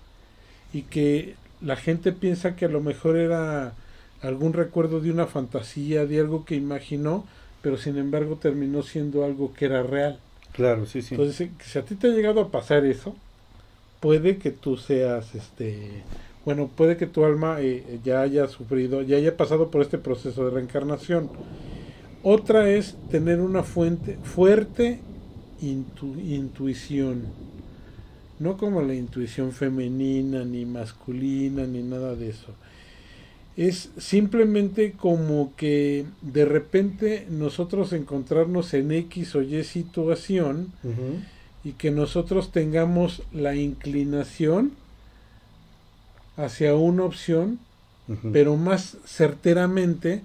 y que la gente piensa que a lo mejor era algún recuerdo de una fantasía, de algo que imaginó, pero sin embargo terminó siendo algo que era real. Claro, sí, sí. Entonces, si a ti te ha llegado a pasar eso, puede que tú seas, este, bueno, puede que tu alma eh, ya haya sufrido, ya haya pasado por este proceso de reencarnación otra es tener una fuente fuerte intuición. No como la intuición femenina, ni masculina, ni nada de eso. Es simplemente como que de repente nosotros encontrarnos en X o Y situación y que nosotros tengamos la inclinación hacia una opción, pero más certeramente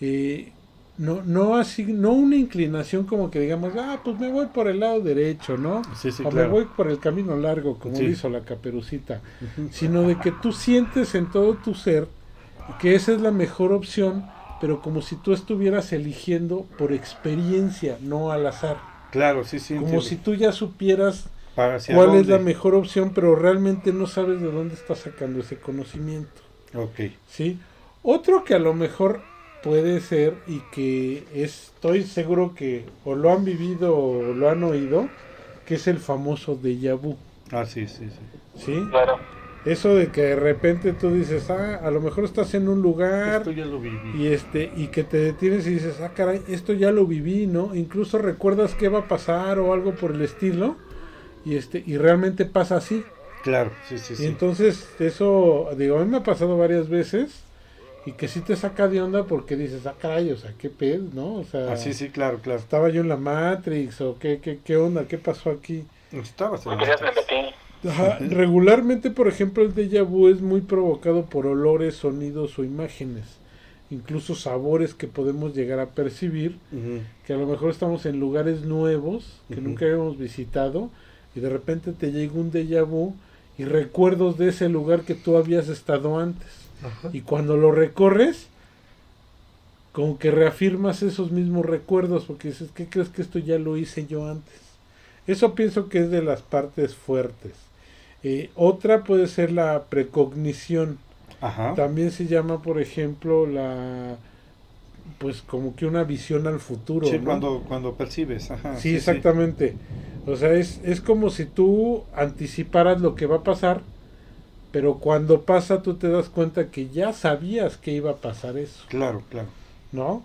eh, no, no así, no una inclinación como que digamos, ah, pues me voy por el lado derecho, ¿no? o me voy por el camino largo, como hizo la caperucita, sino de que tú sientes en todo tu ser que esa es la mejor opción, pero como si tú estuvieras eligiendo por experiencia, no al azar. Claro, sí, sí. Como si tú ya supieras cuál es la mejor opción, pero realmente no sabes de dónde estás sacando ese conocimiento. Ok. ¿Sí? Otro que a lo mejor puede ser y que estoy seguro que o lo han vivido o lo han oído, que es el famoso déjà vu. Ah, sí, sí, sí. ¿Sí? Claro. Eso de que de repente tú dices, ah, a lo mejor estás en un lugar esto ya lo viví. y este y que te detienes y dices, ah, caray, esto ya lo viví, ¿no? Incluso recuerdas qué va a pasar o algo por el estilo y este y realmente pasa así. Claro, sí, sí, y entonces eso, digo, a mí me ha pasado varias veces y que sí te saca de onda porque dices, ah, caray, o sea, qué pedo, ¿no? O sea, ah, sí, sí, claro, claro. Estaba yo en la Matrix, o qué, qué, qué onda, qué pasó aquí. Estabas en Ajá, regularmente, por ejemplo, el déjà vu es muy provocado por olores, sonidos o imágenes, incluso sabores que podemos llegar a percibir, que a lo mejor estamos en lugares nuevos que nunca habíamos visitado y de repente te llega un déjà vu y recuerdos de ese lugar que tú habías estado antes. Y cuando lo recorres, como que reafirmas esos mismos recuerdos, porque dices, ¿qué crees que esto ya lo hice yo antes? Eso pienso que es de las partes fuertes. Eh, otra puede ser la precognición. También se llama, por ejemplo, la pues como que una visión al futuro. Sí, cuando, cuando percibes. sí, exactamente. O sea, es, es como si tú anticiparas lo que va a pasar pero cuando pasa tú te das cuenta que ya sabías que iba a pasar eso. Claro, claro. ¿No?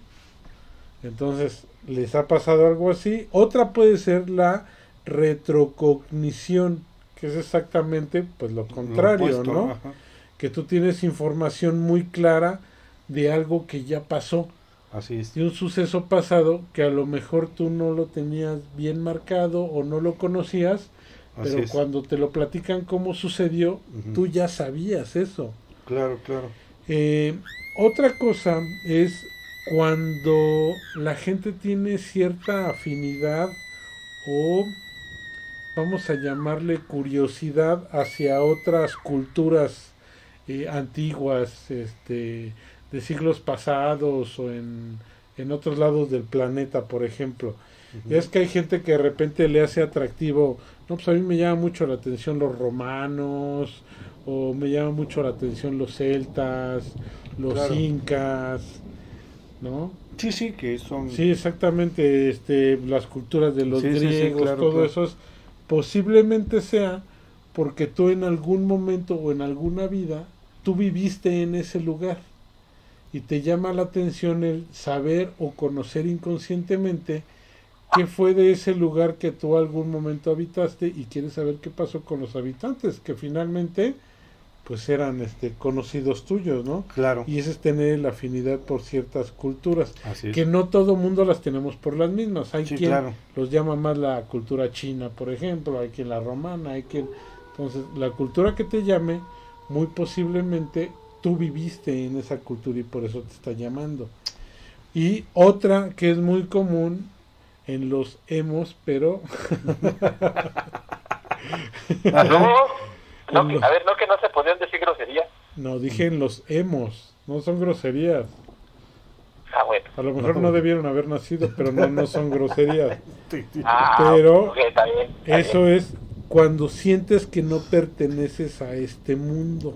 Entonces, les ha pasado algo así. Otra puede ser la retrocognición, que es exactamente pues lo contrario, ¿no? Que tú tienes información muy clara de algo que ya pasó. Así es. De un suceso pasado que a lo mejor tú no lo tenías bien marcado o no lo conocías, pero cuando te lo platican cómo sucedió, tú ya sabías eso. Claro, claro. Eh, otra cosa es cuando la gente tiene cierta afinidad o vamos a llamarle curiosidad hacia otras culturas eh, antiguas, este, de siglos pasados o en, en otros lados del planeta, por ejemplo. Es que hay gente que de repente le hace atractivo, no, pues a mí me llama mucho la atención los romanos, o me llama mucho la atención los celtas, los incas, ¿no? Sí, sí, que son... Sí, exactamente, este, las culturas de los griegos, todo eso es, posiblemente sea porque tú en algún momento o en alguna vida, tú viviste en ese lugar. Y te llama la atención el saber o conocer inconscientemente qué fue de ese lugar que tú algún momento habitaste y quieres saber qué pasó con los habitantes, que finalmente pues eran este conocidos tuyos, ¿no? Claro. Y ese es tener la afinidad por ciertas culturas, que no todo mundo las tenemos por las mismas. Hay quien los llama más la cultura china, por ejemplo, hay quien la romana, hay quien entonces la cultura que te llame muy posiblemente tú viviste en esa cultura y por eso te está llamando. Y otra que es muy común en los hemos, pero... No, a ver, no que no se podían decir groserías. No, dije en los hemos, no son groserías. Ah, bueno. A lo mejor no debieron haber nacido, pero no, no son groserías. [LAUGHS] Ah, pero eso es cuando sientes que no perteneces a este mundo.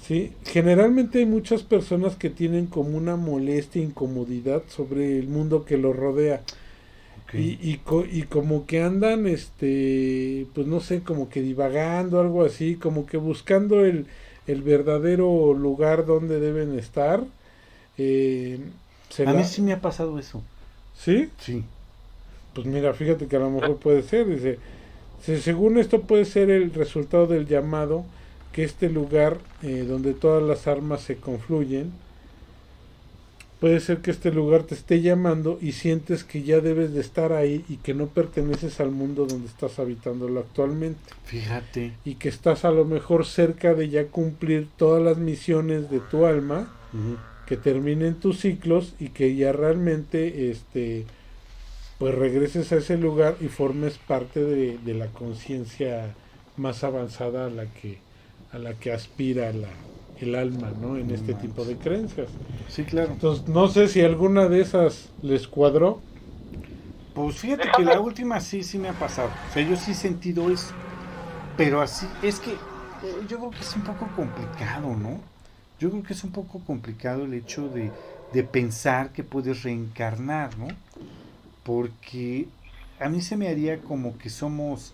¿Sí? Generalmente hay muchas personas que tienen como una molestia, incomodidad sobre el mundo que los rodea. Y, y, y, como que andan, este, pues no sé, como que divagando, algo así, como que buscando el, el verdadero lugar donde deben estar. Eh, a mí sí me ha pasado eso. ¿Sí? Sí. Pues mira, fíjate que a lo mejor puede ser, dice, según esto puede ser el resultado del llamado que este lugar eh, donde todas las armas se confluyen, puede ser que este lugar te esté llamando y sientes que ya debes de estar ahí y que no perteneces al mundo donde estás habitándolo actualmente. Fíjate. Y que estás a lo mejor cerca de ya cumplir todas las misiones de tu alma, que terminen tus ciclos y que ya realmente este pues regreses a ese lugar y formes parte de, de la conciencia más avanzada a la que a la que aspira la, el alma, ¿no? En este tipo de creencias. Sí, claro. Entonces, no sé si alguna de esas les cuadró. Pues fíjate que la última sí, sí me ha pasado. O sea, yo sí he sentido eso. Pero así, es que eh, yo creo que es un poco complicado, ¿no? Yo creo que es un poco complicado el hecho de, de pensar que puedes reencarnar, ¿no? Porque a mí se me haría como que somos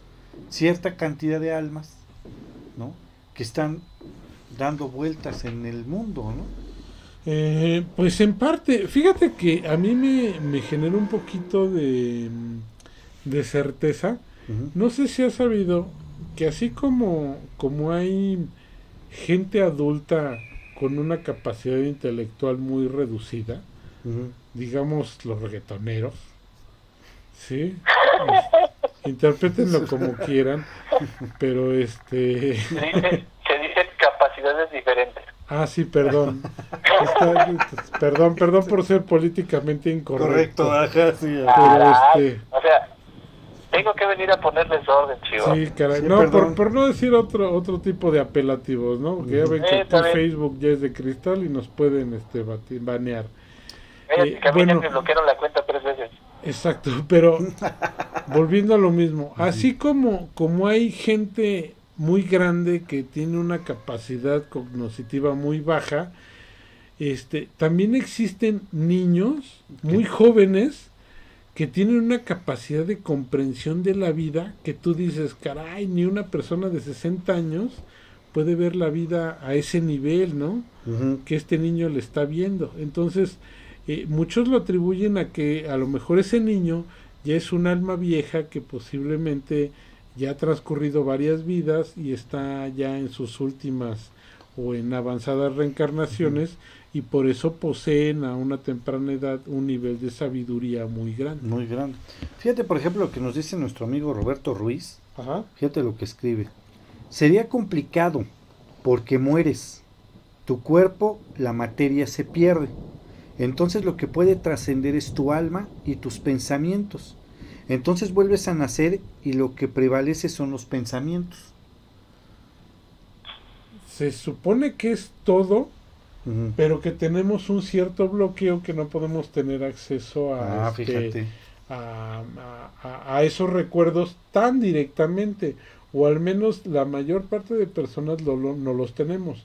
cierta cantidad de almas, ¿no? que están dando vueltas en el mundo, ¿no? Eh, pues en parte, fíjate que a mí me, me generó un poquito de, de certeza. No sé si has sabido que así como, como hay gente adulta con una capacidad intelectual muy reducida, digamos los reggaetoneros, ¿sí? Interpretenlo como quieran, [LAUGHS] pero este... Capacidades diferentes. Ah, sí, perdón. perdón, perdón por ser políticamente incorrecto. Correcto, sí. Pero este... O sea, tengo que venir a ponerles orden, chivo. Sí, caray. no, por, no decir otro otro tipo de apelativos, ¿no? Porque ya ven que Facebook ya es de cristal y nos pueden este banear. Eh, que a mí me bloquearon la cuenta tres veces. Exacto, pero volviendo a lo mismo, así como, como hay gente muy grande que tiene una capacidad cognitiva muy baja, este, también existen niños muy jóvenes que tienen una capacidad de comprensión de la vida que tú dices, caray, ni una persona de 60 años puede ver la vida a ese nivel, ¿no? Que este niño le está viendo. Entonces, eh, muchos lo atribuyen a que a lo mejor ese niño ya es un alma vieja que posiblemente ya ha transcurrido varias vidas y está ya en sus últimas o en avanzadas reencarnaciones y por eso poseen a una temprana edad un nivel de sabiduría muy grande. Muy grande. Fíjate, por ejemplo, lo que nos dice nuestro amigo Roberto Ruiz. Fíjate lo que escribe. Sería complicado porque mueres. Tu cuerpo, la materia se pierde entonces lo que puede trascender es tu alma y tus pensamientos. Entonces vuelves a nacer y lo que prevalece son los pensamientos. Se supone que es todo, pero que tenemos un cierto bloqueo que no podemos tener acceso a, Ah, este, a esos recuerdos tan directamente, o al menos la mayor parte de personas lo- lo- no los tenemos.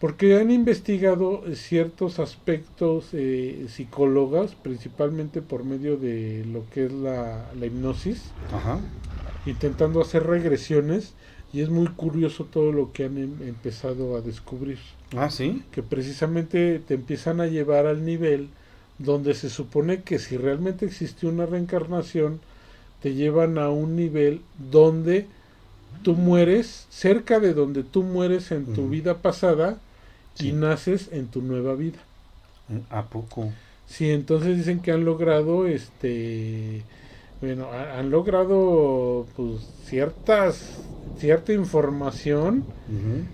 Porque han investigado ciertos aspectos eh, psicólogas, principalmente por medio de lo que es la, la hipnosis, Ajá. intentando hacer regresiones, y es muy curioso todo lo que han em- empezado a descubrir Ah, sí. que precisamente te empiezan a llevar al nivel donde se supone que si realmente existió una reencarnación, te llevan a un nivel donde tú mueres, cerca de donde tú mueres en tu vida pasada Sí. y naces en tu nueva vida. ¿A poco? Sí, entonces dicen que han logrado, este, bueno, ha- han logrado pues ciertas, cierta información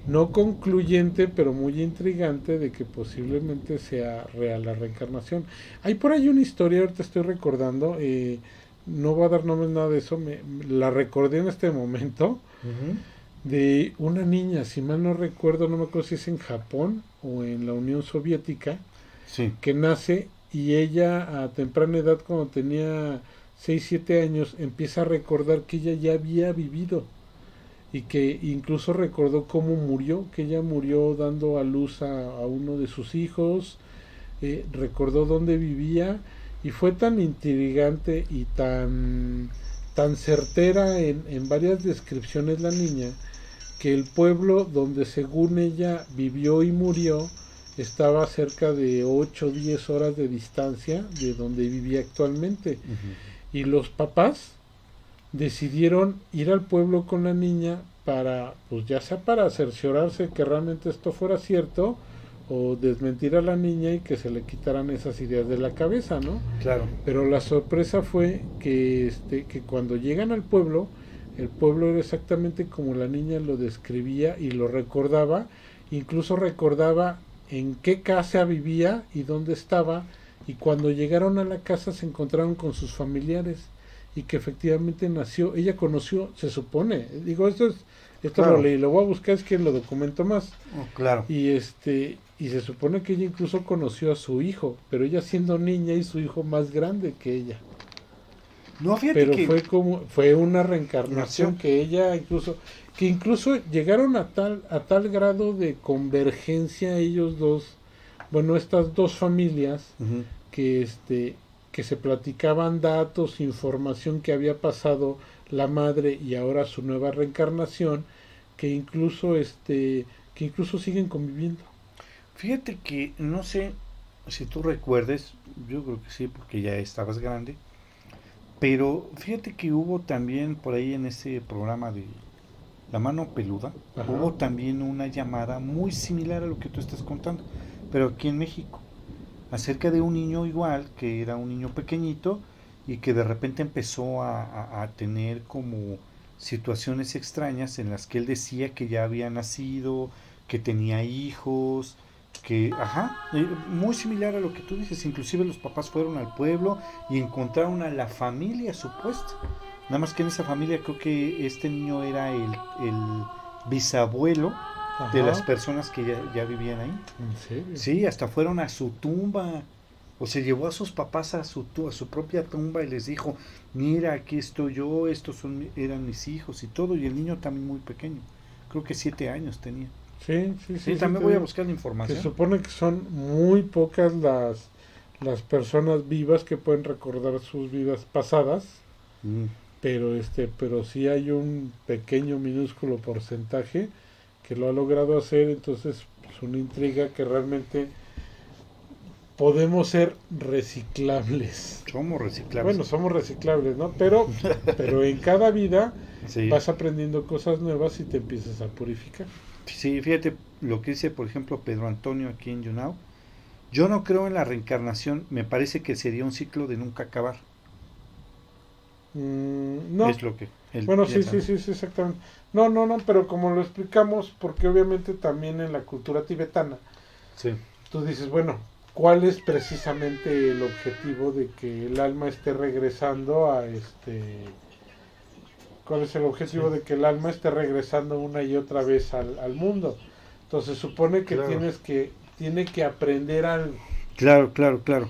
no concluyente, pero muy intrigante de que posiblemente sea real la reencarnación. Hay por ahí una historia, ahorita estoy recordando, eh, no voy a dar nombres nada de eso, me, la recordé en este momento, Ujú. De una niña, si mal no recuerdo, no me acuerdo si es en Japón o en la Unión Soviética, Sí. que nace y ella a temprana edad, cuando tenía 6, 7 años, empieza a recordar que ella ya había vivido y que incluso recordó cómo murió, que ella murió dando a luz a, a uno de sus hijos, eh, recordó dónde vivía y fue tan intrigante y tan, tan certera en, en varias descripciones la niña que el pueblo donde según ella vivió y murió estaba cerca de 8 o 10 horas de distancia de donde vivía actualmente. Y los papás decidieron ir al pueblo con la niña para, pues ya sea para cerciorarse que realmente esto fuera cierto o desmentir a la niña y que se le quitaran esas ideas de la cabeza, ¿no? Claro. Pero la sorpresa fue que, este, que cuando llegan al pueblo, el pueblo era exactamente como la niña lo describía y lo recordaba, incluso recordaba en qué casa vivía y dónde estaba, y cuando llegaron a la casa se encontraron con sus familiares y que efectivamente nació, ella conoció, se supone, digo, esto es, esto Claro. lo leí, lo voy a buscar, es que lo documento más, Oh, claro. y este y se supone que ella incluso conoció a su hijo, pero ella siendo niña y su hijo más grande que ella. No, fíjate Pero que... fue como fue una reencarnación Nació. que ella incluso que incluso llegaron a tal a tal grado de convergencia ellos dos, bueno, estas dos familias que este que se platicaban datos, información que había pasado la madre y ahora su nueva reencarnación que incluso este que incluso siguen conviviendo. Fíjate que no sé si tú recuerdes, yo creo que sí, porque ya estabas grande, pero fíjate que hubo también por ahí en ese programa de La mano peluda, Ajá. hubo también una llamada muy similar a lo que tú estás contando, pero aquí en México, acerca de un niño igual, que era un niño pequeñito y que de repente empezó a, a- a tener como situaciones extrañas en las que él decía que ya había nacido, que tenía hijos, que, ajá, muy similar a lo que tú dices, inclusive los papás fueron al pueblo y encontraron a la familia supuesta. Nada más que en esa familia creo que este niño era el, el bisabuelo de las personas que ya, ya vivían ahí. ¿En serio? Sí, hasta fueron a su tumba. O se llevó a sus papás a su, tu- a su propia tumba y les dijo, mira, aquí estoy yo, estos son, eran mis hijos y todo. Y el niño también muy pequeño. Creo que siete años tenía. Sí, sí, sí. Sí, también voy a buscar la Se información. supone que son muy pocas las, las personas vivas que pueden recordar sus vidas pasadas, Mm, pero este, pero sí hay un pequeño minúsculo porcentaje que lo ha logrado hacer, entonces es una intriga que realmente podemos ser reciclables. Somos reciclables. Bueno, somos reciclables, ¿no? Pero, [LAUGHS] pero en cada vida sí. vas aprendiendo cosas nuevas y te empiezas a purificar. Sí, fíjate lo que dice, por ejemplo, Pedro Antonio aquí en Yunao. Yo no creo en la reencarnación, me parece que sería un ciclo de nunca acabar. Mm, no, Es lo que Bueno, sí, sí, sí, sí, exactamente. No, no, no, pero como lo explicamos, porque obviamente también en la cultura tibetana, Sí. tú dices, bueno, ¿cuál es precisamente el objetivo de que el alma esté regresando a este cuál es el objetivo Sí. de que el alma esté regresando una y otra vez al, al mundo? Entonces supone que Claro. tienes que tiene que aprender algo, Claro, claro, claro.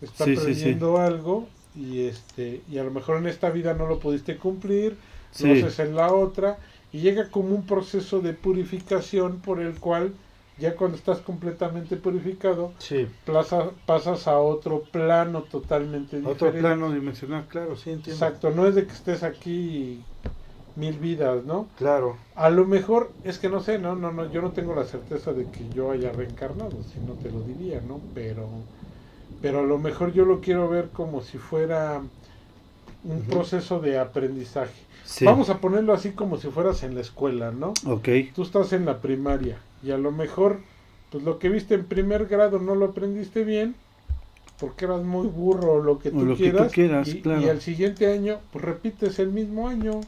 está Sí, sí, sí. aprendiendo algo y este y a lo mejor en esta vida no lo pudiste cumplir, lo haces en la otra y llega como un proceso de purificación por el cual ya cuando estás completamente purificado Sí. plaza- pasas a otro plano totalmente diferente. Otro plano dimensional, claro, sí entiendo. Exacto, no es de que estés aquí mil vidas, ¿no? Claro. A lo mejor es que no sé, no, no, no, yo no tengo la certeza de que yo haya reencarnado, si no te lo diría, ¿no? Pero, pero a lo mejor yo lo quiero ver como si fuera un proceso de aprendizaje. Sí. Vamos a ponerlo así como si fueras en la escuela, ¿no? Ok. Tú estás en la primaria y a lo mejor, pues lo que viste en primer grado no lo aprendiste bien porque eras muy burro o lo que O tú lo que tú quieras. quieras, y, claro. y al siguiente año, pues repites el mismo año.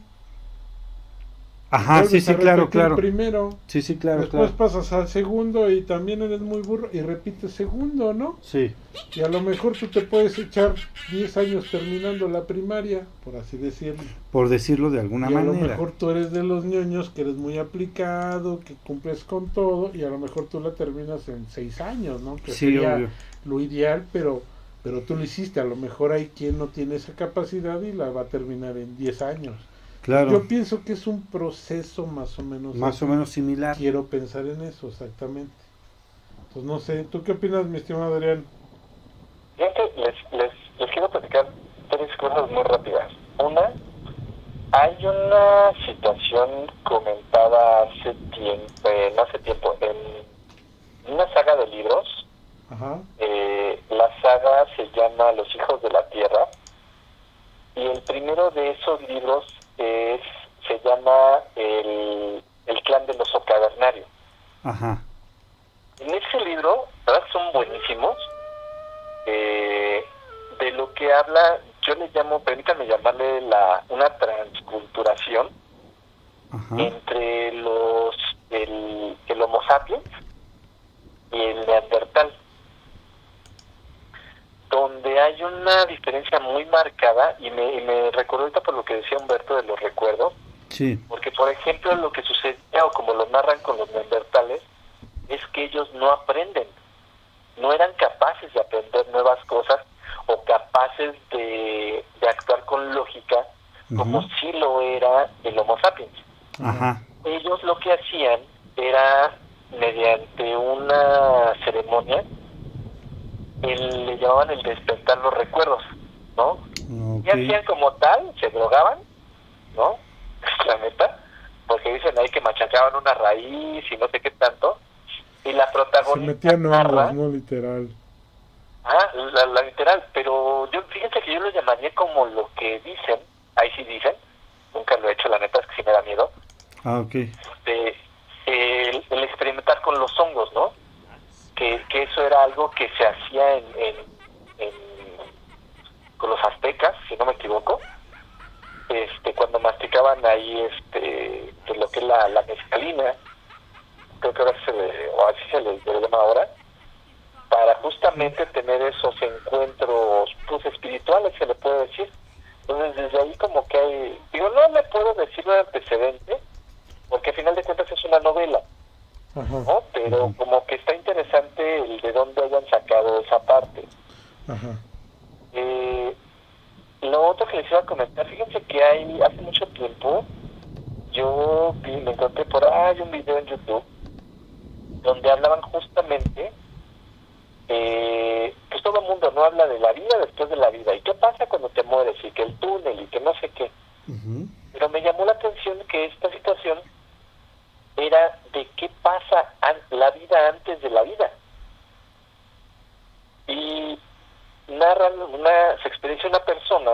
Ajá, Vuelves sí, sí, claro, claro. Primero, Sí, sí, claro, después claro. pasas al segundo y también eres muy burro y repites segundo, ¿no? Sí. Y a lo mejor tú te puedes echar 10 años terminando la primaria, por así decirlo. Por decirlo de alguna y a lo manera. mejor tú eres de los ñoños que eres muy aplicado, que cumples con todo y a lo mejor tú la terminas en 6 años, ¿no? Que Sí, sería obvio. lo ideal, pero pero tú lo hiciste. A lo mejor hay quien no tiene esa capacidad y la va a terminar en 10 años. Claro. Yo pienso que es un proceso más o menos. Más o menos similar. Quiero pensar en eso, exactamente. Pues no sé, ¿tú qué opinas, mi estimado Adrián? Fíjate, les, les, les quiero platicar tres cosas muy rápidas. Una, hay una situación comentada hace tiempo, eh, no hace tiempo, en una saga de libros. Ajá. Eh, la saga se llama Los hijos de la tierra. Y el primero de esos libros es, se llama el, el clan del oso cavernario. Ajá. En ese libro, la verdad son buenísimos. Eh, de lo que habla, yo le llamo, permítanme llamarle la, una transculturación Ajá. entre los el, el Homo sapiens y el Neandertal, donde hay una diferencia muy marcada y me, y me recuerdo ahorita por lo que decía Humberto de los recuerdos, Sí. porque, por ejemplo, lo que sucedía, o como lo narran con los neandertales, es que ellos no aprenden. No eran capaces de aprender nuevas cosas o capaces de, de actuar con lógica como sí lo era el Homo sapiens. Ajá. Ellos lo que hacían era, mediante una ceremonia, el- le llamaban el despertar los recuerdos, ¿no? Y hacían como tal, se drogaban, ¿no? [LAUGHS] La neta, porque dicen ahí que machacaban una raíz y no sé qué tanto. Y la Se protagonista metían narra, hongos, no literal. ah, la, la literal, pero yo fíjense que yo lo llamaría como lo que dicen, ahí sí dicen, nunca lo he hecho, la neta es que sí me da miedo, Ah, ok. de el, el experimentar con los hongos, ¿no? Que, que eso era algo que se hacía en, en, en- con los aztecas, si no me equivoco, este cuando masticaban ahí este de lo que es la, la mezcalina, creo que ahora se le, o así se le, se le llama ahora, para justamente tener esos encuentros pues espirituales, se le puede decir. Entonces desde ahí como que hay, digo, no le puedo decir un antecedente, porque al final de cuentas es una novela, Ajá. ¿no? Pero como que está interesante el de dónde hayan sacado esa parte. Ajá. Eh, lo otro que les iba a comentar, fíjense que hay, hace mucho tiempo, yo vi, me encontré por ahí un video en YouTube donde hablaban justamente, eh, pues todo el mundo no habla de la vida después de la vida, y qué pasa cuando te mueres, y que el túnel, y que no sé qué. Ujú. Pero me llamó la atención que esta situación era de qué pasa an- la vida antes de la vida. Y narran una, se experiencia una persona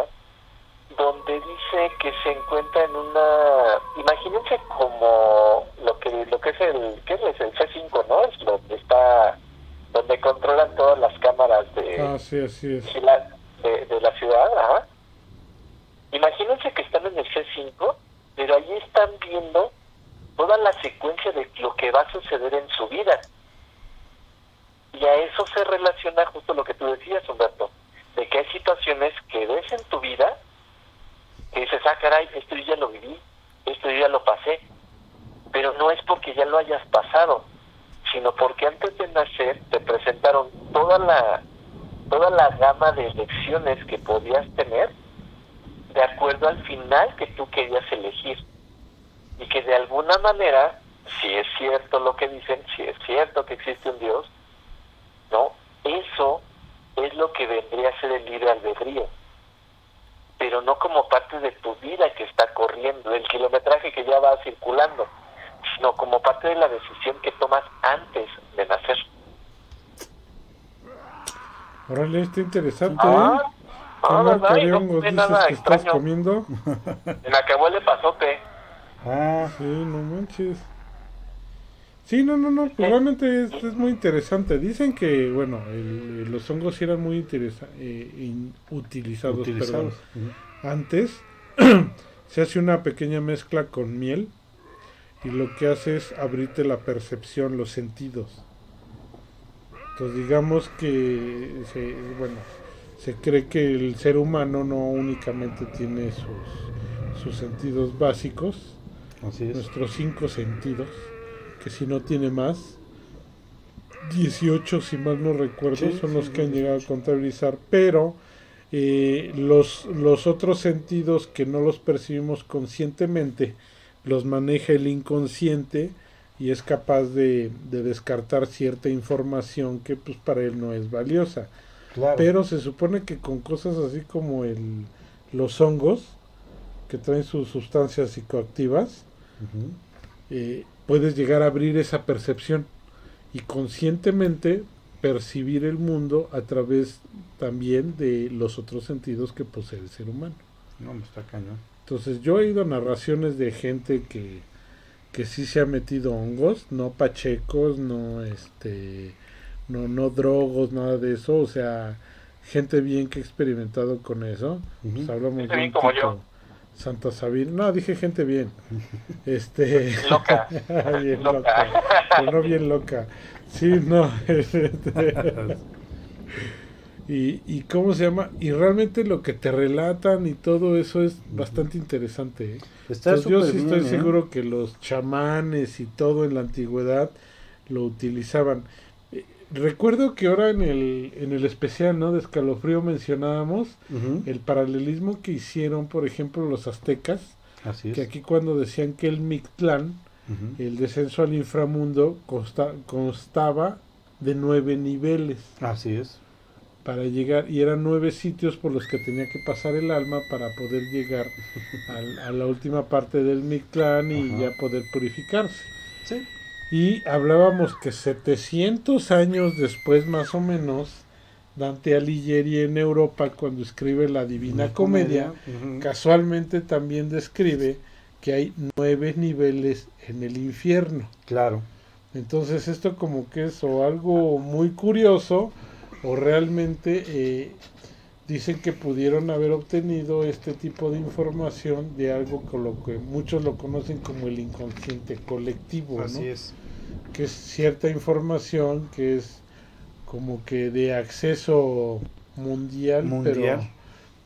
donde dice que se encuentra en una, imagínense como lo que lo que es el, ¿qué es el C5, no? Es lo que está, donde controlan todas las cámaras de, Ah, sí, así es. de la, de, de la ciudad, ajá. Imagínense que están en el C5, pero allí están viendo toda la secuencia de lo que va a suceder en su vida. Y Y a eso se relaciona justo lo que tú decías, Humberto, de que hay situaciones que ves en tu vida que dices, ah, caray, esto yo ya lo viví, esto yo ya lo pasé, pero no es porque ya lo hayas pasado, sino porque antes de nacer te presentaron toda la toda la gama de elecciones que podías tener de acuerdo al final que tú querías elegir y que de alguna manera si es cierto lo que dicen si es cierto que existe un Dios no eso es lo que vendría a ser el libre albedrío pero no como parte de tu vida que está corriendo, el kilometraje que ya va circulando, sino como parte de la decisión que tomas antes de nacer. Órale, está interesante. Ah, ¿eh? ah ¿verdad? no nada que extraño. estás comiendo? En acabó el pasote. Ah, sí, no manches. Sí, no, no, no, pues realmente es, es, muy interesante. Dicen que, bueno, el, los hongos eran muy interesa eh, utilizados, utilizados. antes. [CLEARS THROAT] se hace una pequeña mezcla con miel y lo que hace es abrirte la percepción, los sentidos. Entonces digamos que, se, bueno, se cree que el ser humano no únicamente tiene sus, sus sentidos básicos, nuestros cinco sentidos, que si no tiene más, 18 si mal no recuerdo son los que han llegado a contabilizar, pero eh, los, los otros sentidos que no los percibimos conscientemente los maneja el inconsciente y es capaz de, descartar cierta información que pues para él no es valiosa. Pero se supone que con cosas así como el, los hongos, que traen sus sustancias psicoactivas, puedes llegar a abrir esa percepción y conscientemente percibir el mundo a través también de los otros sentidos que posee el ser humano. No, está cañón. Entonces yo he ido a narraciones de gente que, que sí se ha metido hongos, no pachecos, no este, no, no drogos, nada de eso, o sea, gente bien que ha experimentado con eso. Pues hablamos de como yo. Santa Sabina. No, dije gente bien. [LAUGHS] Este. Loca. [LAUGHS] bien loca. Pero no bien loca. Sí, no. [LAUGHS] y, y cómo se llama. Y realmente lo que te relatan y todo eso es bastante interesante. ¿eh? yo sí estoy ¿eh? seguro que los chamanes y todo en la antigüedad lo utilizaban. Recuerdo que ahora en el, en el especial ¿no? de escalofrío mencionábamos el paralelismo que hicieron, por ejemplo, los aztecas. Que aquí cuando decían que el Mictlán, el descenso al inframundo, constaba de nueve niveles. Así es. Para llegar, y eran nueve sitios por los que tenía que pasar el alma para poder llegar [LAUGHS] a, la última parte del Mictlán y ya poder purificarse. Sí. Y hablábamos que 700 años después, más o menos, Dante Alighieri en Europa, cuando escribe la Divina Comedia, casualmente también describe que hay nueve niveles en el infierno. Claro. Entonces esto como que es o algo muy curioso o realmente eh, dicen que pudieron haber obtenido este tipo de información de algo con lo que muchos lo conocen como el inconsciente colectivo. Así es que es cierta información que es como que de acceso mundial, pero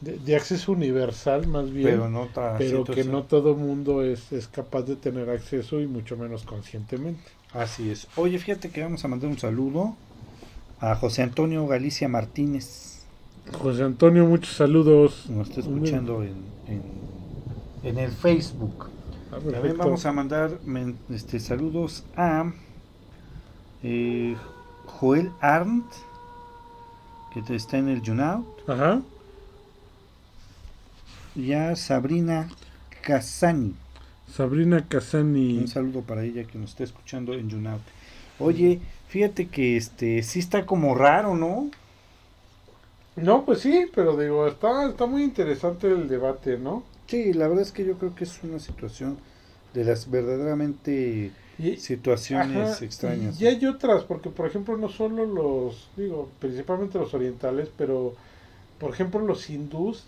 de, acceso universal más bien, pero, que no todo mundo es, es capaz de tener acceso y mucho menos conscientemente. Así es. Oye, fíjate que vamos a mandar un saludo a José Antonio Galicia Martínez. José Antonio, muchos saludos. Nos está escuchando en, en, el Facebook. También vamos a mandar este, saludos a eh, Joel Arndt, que está en el Junaut. Ajá. Ya Sabrina Casani. Sabrina Casani. Un saludo para ella que nos está escuchando en Junaut. Oye, fíjate que este sí está como raro, ¿no? No, pues sí, pero digo, está, está muy interesante el debate, ¿no? Sí, la verdad es que yo creo que es una situación de las verdaderamente situaciones extrañas. Y hay otras, porque por ejemplo no solo los, digo, principalmente los orientales, pero por ejemplo los hindús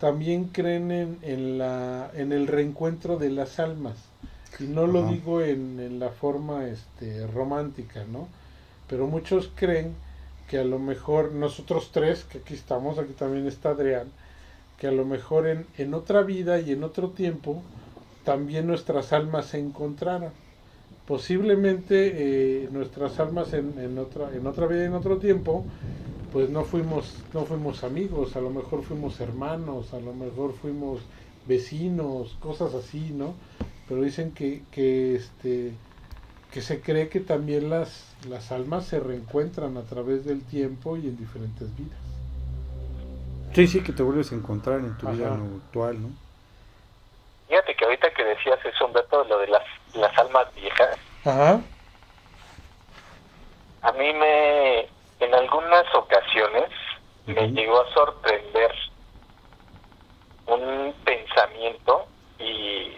también creen en, en, la, en el reencuentro de las almas. Y no lo digo en, en, la forma este, romántica, ¿no? Pero muchos creen que a lo mejor nosotros tres, que aquí estamos, aquí también está Adrián, que a lo mejor en, en otra vida y en otro tiempo también nuestras almas se encontraran. Posiblemente eh, nuestras almas en, en, otra, en otra vida y en otro tiempo, pues no fuimos, no fuimos amigos, a lo mejor fuimos hermanos, a lo mejor fuimos vecinos, cosas así, ¿no? Pero dicen que, que este que se cree que también las, las almas se reencuentran a través del tiempo y en diferentes vidas. Sí, sí, que te vuelves a encontrar en tu Ajá. vida no- actual, ¿no? Fíjate que ahorita que decías eso, Humberto, lo de las, las almas viejas, Ajá. a mí me, en algunas ocasiones, me llegó a sorprender un pensamiento y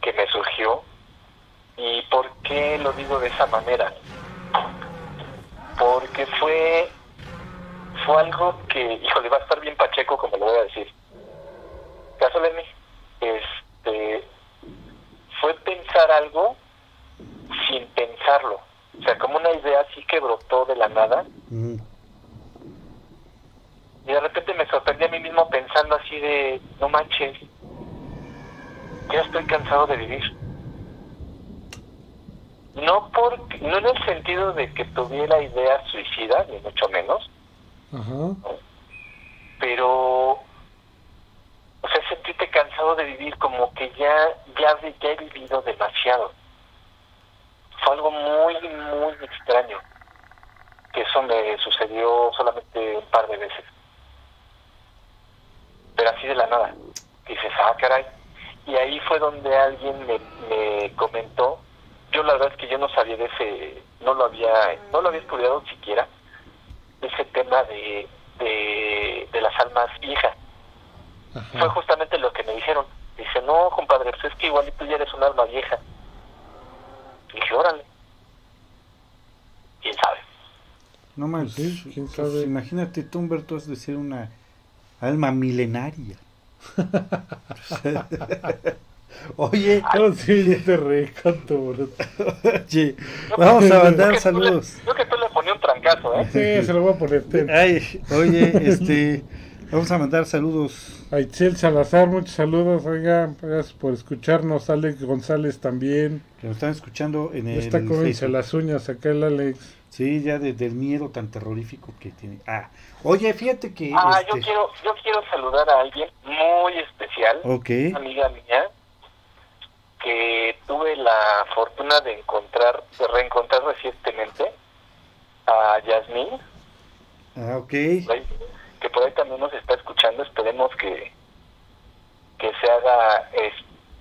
que me surgió. ¿Y por qué lo digo de esa manera? Porque fue fue algo que, híjole, va a estar bien pacheco como lo voy a decir. Caso de mí, este, fue pensar algo sin pensarlo. O sea, como una idea así que brotó de la nada y de repente me sorprendí a mí mismo pensando así de, no manches, ya estoy cansado de vivir. No, por, no en el sentido de que tuviera ideas suicidas, ni mucho menos, Ajá. pero, o sea, sentirte cansado de vivir como que ya, ya, ya he vivido demasiado. Fue algo muy, muy extraño, que eso me sucedió solamente un par de veces. Pero así de la nada. Dices, ah, caray. Y ahí fue donde alguien me, me comentó, yo la verdad es que yo no sabía de ese, no lo había, no lo había estudiado siquiera, ese tema de, de, de las almas viejas. Fue Ajá. justamente lo que me dijeron. Dice, no, compadre, pues es que igual tú ya eres un alma vieja. Y dije, órale. ¿Quién sabe? No Pues sí, quién pues sabe. imagínate tú, Humberto, has de ser una alma milenaria. [LAUGHS] [LAUGHS] Oye, No, sí, [LAUGHS] yo te bruto. oye, vamos a mandar saludos. Creo que tú le ponías un trancazo, ¿eh? Sí, se lo voy a poner. ten. Ay, oye, [LAUGHS] este, vamos a mandar saludos. A Itzel Salazar, muchos saludos. Oiga, gracias por escucharnos. Alex González también. Que nos están escuchando en el está comiéndose Facebook. las uñas acá el Alex. Sí, ya de- del miedo tan terrorífico que tiene. Ah, oye, fíjate que. Ah, este, yo quiero, yo quiero saludar a alguien muy especial, Ok, una amiga mía, que tuve la fortuna de encontrar, de reencontrar recientemente a Yasmín, ah, ok. que por ahí también nos está escuchando, esperemos que, que se haga, es,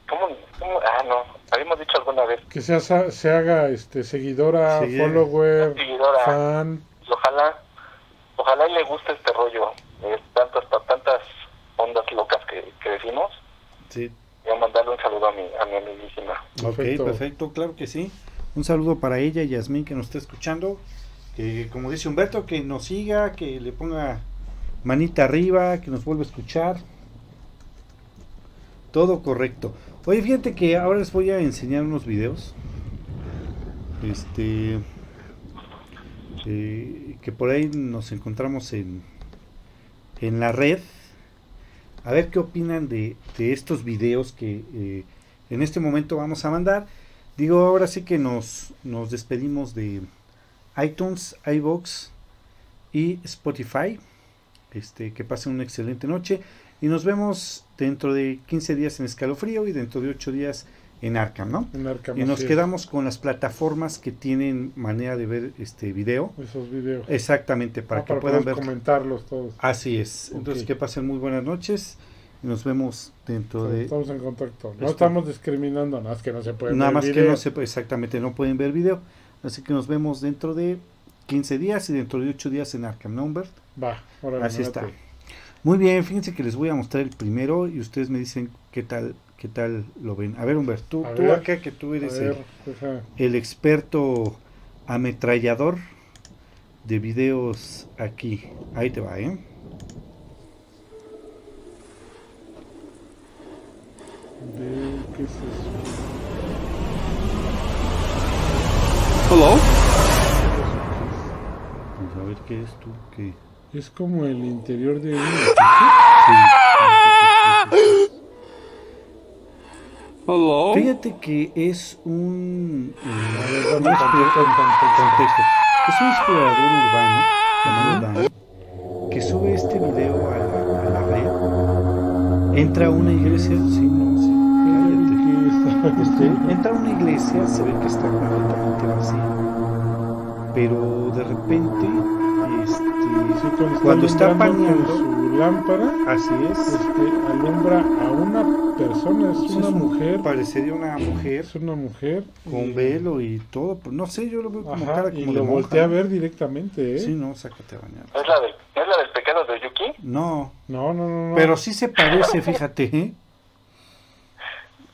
¿cómo, cómo? Ah, no, habíamos dicho alguna vez, Que se, haga- se haga este seguidora, Sí. follower, Seguidora. fan. ojalá, ojalá y le guste este rollo, eh, tantas, tantas ondas locas que, que decimos, Sí, y a mandarle un saludo a mi, a mi amiguísima. Perfecto. ok, perfecto, claro que sí. Un saludo para ella, Yasmín, que nos está escuchando. Que, como dice Humberto, que nos siga, que le ponga manita arriba, que nos vuelva a escuchar. Todo correcto. Oye, fíjate que ahora les voy a enseñar unos videos. Este. eh, que por ahí nos encontramos en, en la red. A ver qué opinan de, de estos videos que eh, en este momento vamos a mandar. Digo, ahora sí que nos, nos despedimos de iTunes, iBox y Spotify. Este, que pasen una excelente noche. Y nos vemos dentro de 15 días en Escalofrío y dentro de 8 días Arkham, ¿no? En Arkham, Y nos es. quedamos con las plataformas que tienen manera de ver este video. Esos videos. Exactamente, para Ah, que para puedan poder ver. comentarlos todos. Así es. Entonces, que pasen muy buenas noches. Y nos vemos dentro de. Estamos en contacto. No Esto- estamos discriminando, nada más que no se puede Nada ver más que no se exactamente, no pueden ver video. Así que nos vemos dentro de 15 días y dentro de 8 días en Arkham Number. Va, órale, Así está. Muy bien, fíjense que les voy a mostrar el primero y ustedes me dicen qué tal qué tal lo ven. A ver, Humbert, tú, tú ver, acá que tú eres ver, el, experto ametrallador de videos aquí. Ahí te va, ¿eh? de- ¿qué es eso? Hello. ¿Qué es eso? Vamos a ver qué es tú, qué. Es como el interior de un [LAUGHS] [LAUGHS] Sí. Hello? Fíjate que es un. ver, contexto. Es un explorador urbano llamado Dan que sube este video a la, a la red. Entra a una iglesia. Sí, no, sí, cállate. Este, entra a una iglesia, se ve que está completamente vacía. Pero de repente, este, Sí, cuando, está alumbrando pañando. con su lámpara, así es. Alumbra a una persona, es Es una un- mujer, Parecería una mujer es una mujer con y- velo y todo. pero no sé, yo lo veo como Ajá, cara y como lo de volteé a ver directamente, ¿eh? Sí, no, sácate a bañar. ¿Es la del, ¿Es la del pecado de Yuki? No, No, no, no, no. pero sí se parece, fíjate, ¿eh?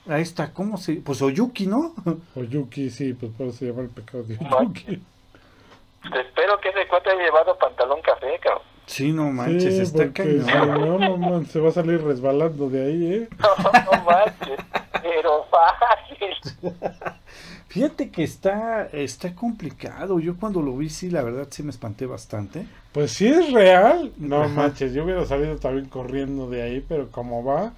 Ahí está, ¿cómo se...? Pues Oyuki, ¿no? [LAUGHS] O Yuki, sí, pues por eso se llama el pecado de No. Yuki. Te espero que ese cuate haya llevado pantalón café, cabrón. Sí, no manches, sí, está si cañón. no, no man, se va a salir resbalando de ahí, ¿eh? [LAUGHS] No, no manches, pero fácil. [LAUGHS] Fíjate que está, está complicado. Yo cuando lo vi, sí, la verdad, sí me espanté bastante. Pues sí es real. No Ajá. manches, yo hubiera salido también corriendo de ahí, pero como va.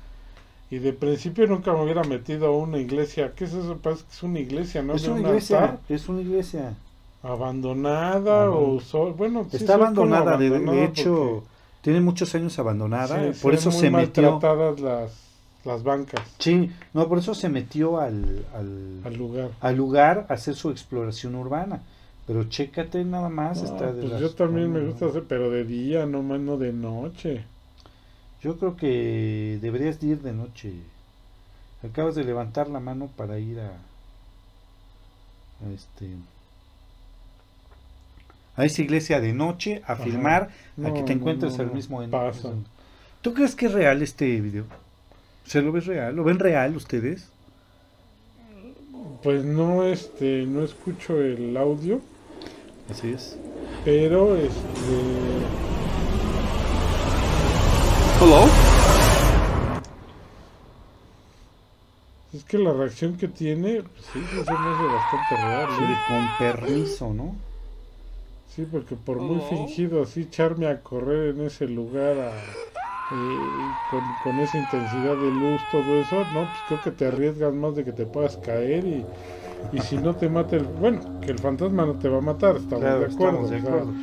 Y de principio nunca me hubiera metido a una iglesia. ¿Qué es eso? Parece que es una iglesia, ¿no? es De una un iglesia, altar. es una iglesia. Abandonada o sol- bueno, Está abandonada, de, hecho, tiene muchos años abandonada. por eso se metió... las, las bancas Sí, no, por eso se metió al, al, al lugar. al lugar a hacer su exploración urbana. Pero chécate nada más. Está de pues las- yo también me gusta hacer, pero de día, no más no de noche. Yo creo que deberías de ir de noche. Acabas de levantar la mano para ir a, a este a esa iglesia de noche a Ajá. filmar a que te encuentres no, al mismo en- paso. ¿Tú crees que es real este video? ¿Se lo ves real? ¿Lo ven real ustedes? Pues no, este, no escucho el audio, Así es. pero este, Hello? es que la reacción que tiene, pues sí, sí se me hace bastante real, Sí, de ¿eh? con permiso, ¿no? Sí, porque por muy Oh. fingido así echarme a correr en ese lugar a- eh, con, con esa intensidad de luz, todo eso, no, pues creo que te arriesgas más de que te puedas caer y, y si no te mata el, bueno, que el fantasma no te va a matar, estamos Claro, de acuerdo, estamos de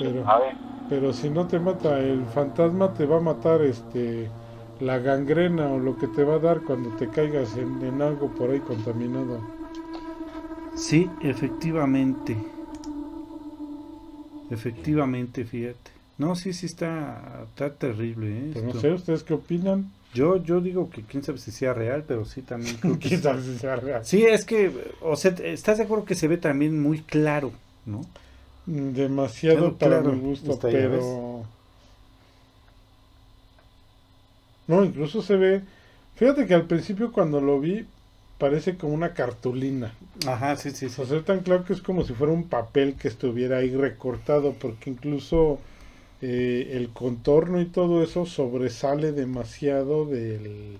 Pero- A ver, pero si no te mata el fantasma te va a matar este la gangrena o lo que te va a dar cuando te caigas en, en algo por ahí contaminado. Sí, efectivamente. Efectivamente, fíjate. No, sí, sí está, está terrible, ¿eh? Pues no sé, ¿ustedes qué opinan? Yo, yo digo que quién sabe si sea real, pero sí también [LAUGHS] creo que ¿Quién sí. sabe si sea real? Sí, es que, o sea, ¿estás de acuerdo que se ve también muy claro, no? Demasiado Claro, para claro, mi gusto, pero... No, incluso se ve... Fíjate que al principio cuando lo vi parece como una cartulina. Ajá, sí, sí, sí. O sea, tan claro que es como si fuera un papel que estuviera ahí recortado, porque incluso eh, el contorno y todo eso sobresale demasiado del,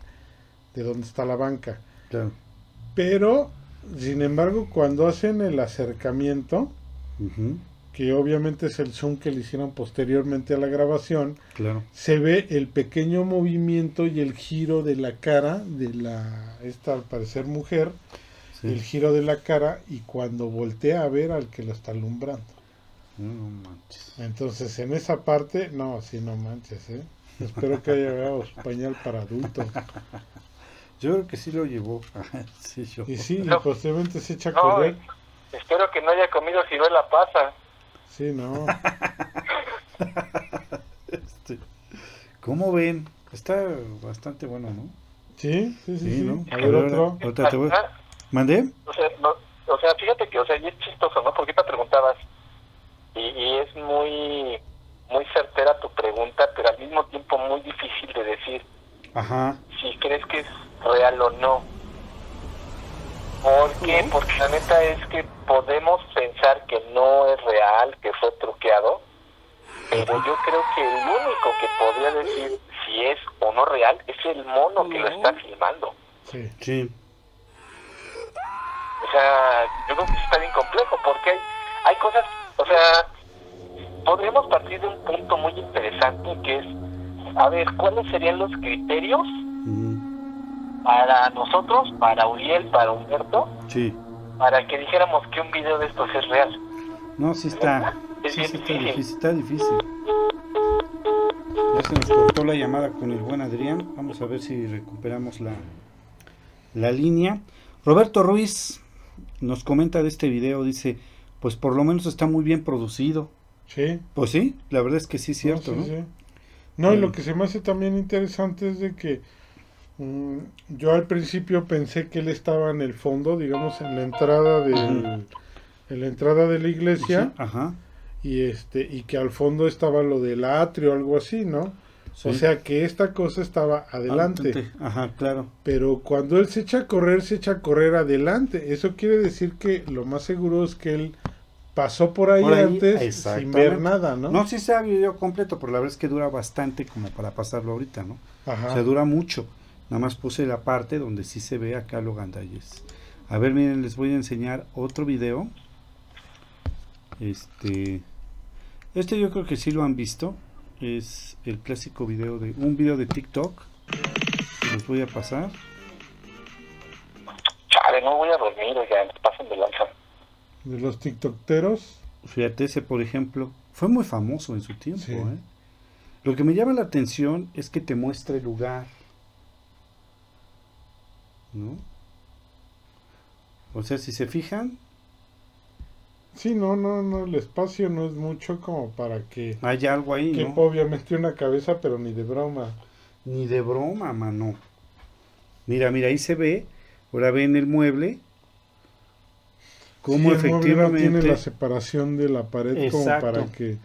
de donde está la banca. Claro. Pero, sin embargo, cuando hacen el acercamiento, Ujú, que obviamente es el zoom que le hicieron posteriormente a la grabación, claro. se ve el pequeño movimiento y el giro de la cara de la, esta al parecer mujer, Sí. el giro de la cara y cuando voltea a ver al que lo está alumbrando. No, no manches. Entonces, en esa parte, no, sí, no manches, ¿eh? Espero que haya llevado su pañal para adultos. [LAUGHS] Yo creo que sí lo llevó. [LAUGHS] sí, yo. Y sí, y No. posteriormente se echa a no, correr. espero que no haya comido ciruela pasa. Sí, no. [LAUGHS] Este, ¿Cómo ven? Está bastante bueno, ¿no? Sí, sí, sí. Sí, sí. ¿no? A ver, Ahora- otro. ahorita te voy- Ah, ¿Mandé? O sea, no, o sea, fíjate que, o sea, y es chistoso, ¿no? Porque te preguntabas, y, y es muy, muy certera tu pregunta, pero al mismo tiempo muy difícil de decir Ajá. si crees que es real o no. ¿Por qué? Porque la neta es que podemos pensar que no es real, que fue truqueado, pero yo creo que el único que podría decir si es o no real es el mono que lo está filmando. Sí. Sí. O sea, yo creo que está bien complejo porque hay, hay cosas, o sea, podríamos partir de un punto muy interesante que es, a ver, ¿cuáles serían los criterios Mm, para nosotros, para Uriel, para Humberto, Sí. para que dijéramos que un video de estos es real? No, sí está. Es Sí, está difícil. difícil. Está difícil. Ya se nos cortó la llamada con el buen Adrián. Vamos a ver si recuperamos la, la línea. Roberto Ruiz nos comenta de este video. Dice: Pues por lo menos está muy bien producido. Sí. Pues sí, la verdad es que sí es cierto, sí, ¿no? sí. No, y Mm. lo que se me hace también interesante es de que mm, yo al principio pensé que él estaba en el fondo, digamos, en la entrada del, en la entrada de la iglesia Sí, Ajá. y este y que al fondo estaba lo del atrio, algo así, ¿no? sí. O sea que esta cosa estaba adelante. Ajá, claro. Pero cuando él se echa a correr, se echa a correr adelante. Eso quiere decir que lo más seguro es que él pasó por ahí, Por ahí, antes sin ver nada, ¿no? ¿no? sí sea video completo, pero la verdad es que dura bastante como para pasarlo ahorita, ¿no? Ajá. O sea, dura mucho. Nada más puse la parte donde sí se ve acá lo gandalles. A ver, miren, les voy a enseñar otro video. Este. Este yo creo que sí lo han visto. Es el clásico video de. Un video de TikTok. Los voy a pasar. Chale, no voy a dormir, oigan, pasen de lanza. De los tiktokeros. Fíjate, ese por ejemplo. Fue muy famoso en su tiempo, Sí. ¿eh? Lo que me llama la atención es que te muestra el lugar. ¿No? O sea, si se fijan, Sí, no, no, no, el espacio no es mucho como para que hay algo ahí, que ¿no? obviamente una cabeza, pero ni de broma. Ni de broma, mano. Mira, mira, ahí se ve. Ahora ven el mueble. Cómo Sí, el mueble no efectivamente. tiene la separación de la pared como para que,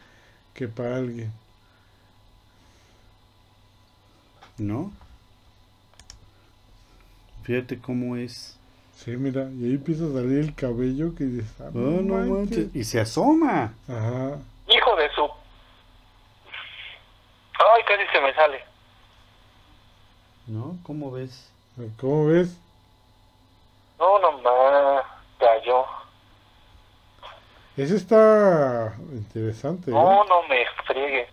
que para alguien. ¿No? Fíjate cómo es. Sí, mira, y ahí empieza a salir el cabello que dices, ah, Oh, no manches. manches. Y se asoma. Ajá. Hijo de su... Ay, casi se me sale. ¿No? ¿Cómo ves? ¿Cómo ves? No, no más, cayó. Ese está interesante. ¿eh? No, no me friegues.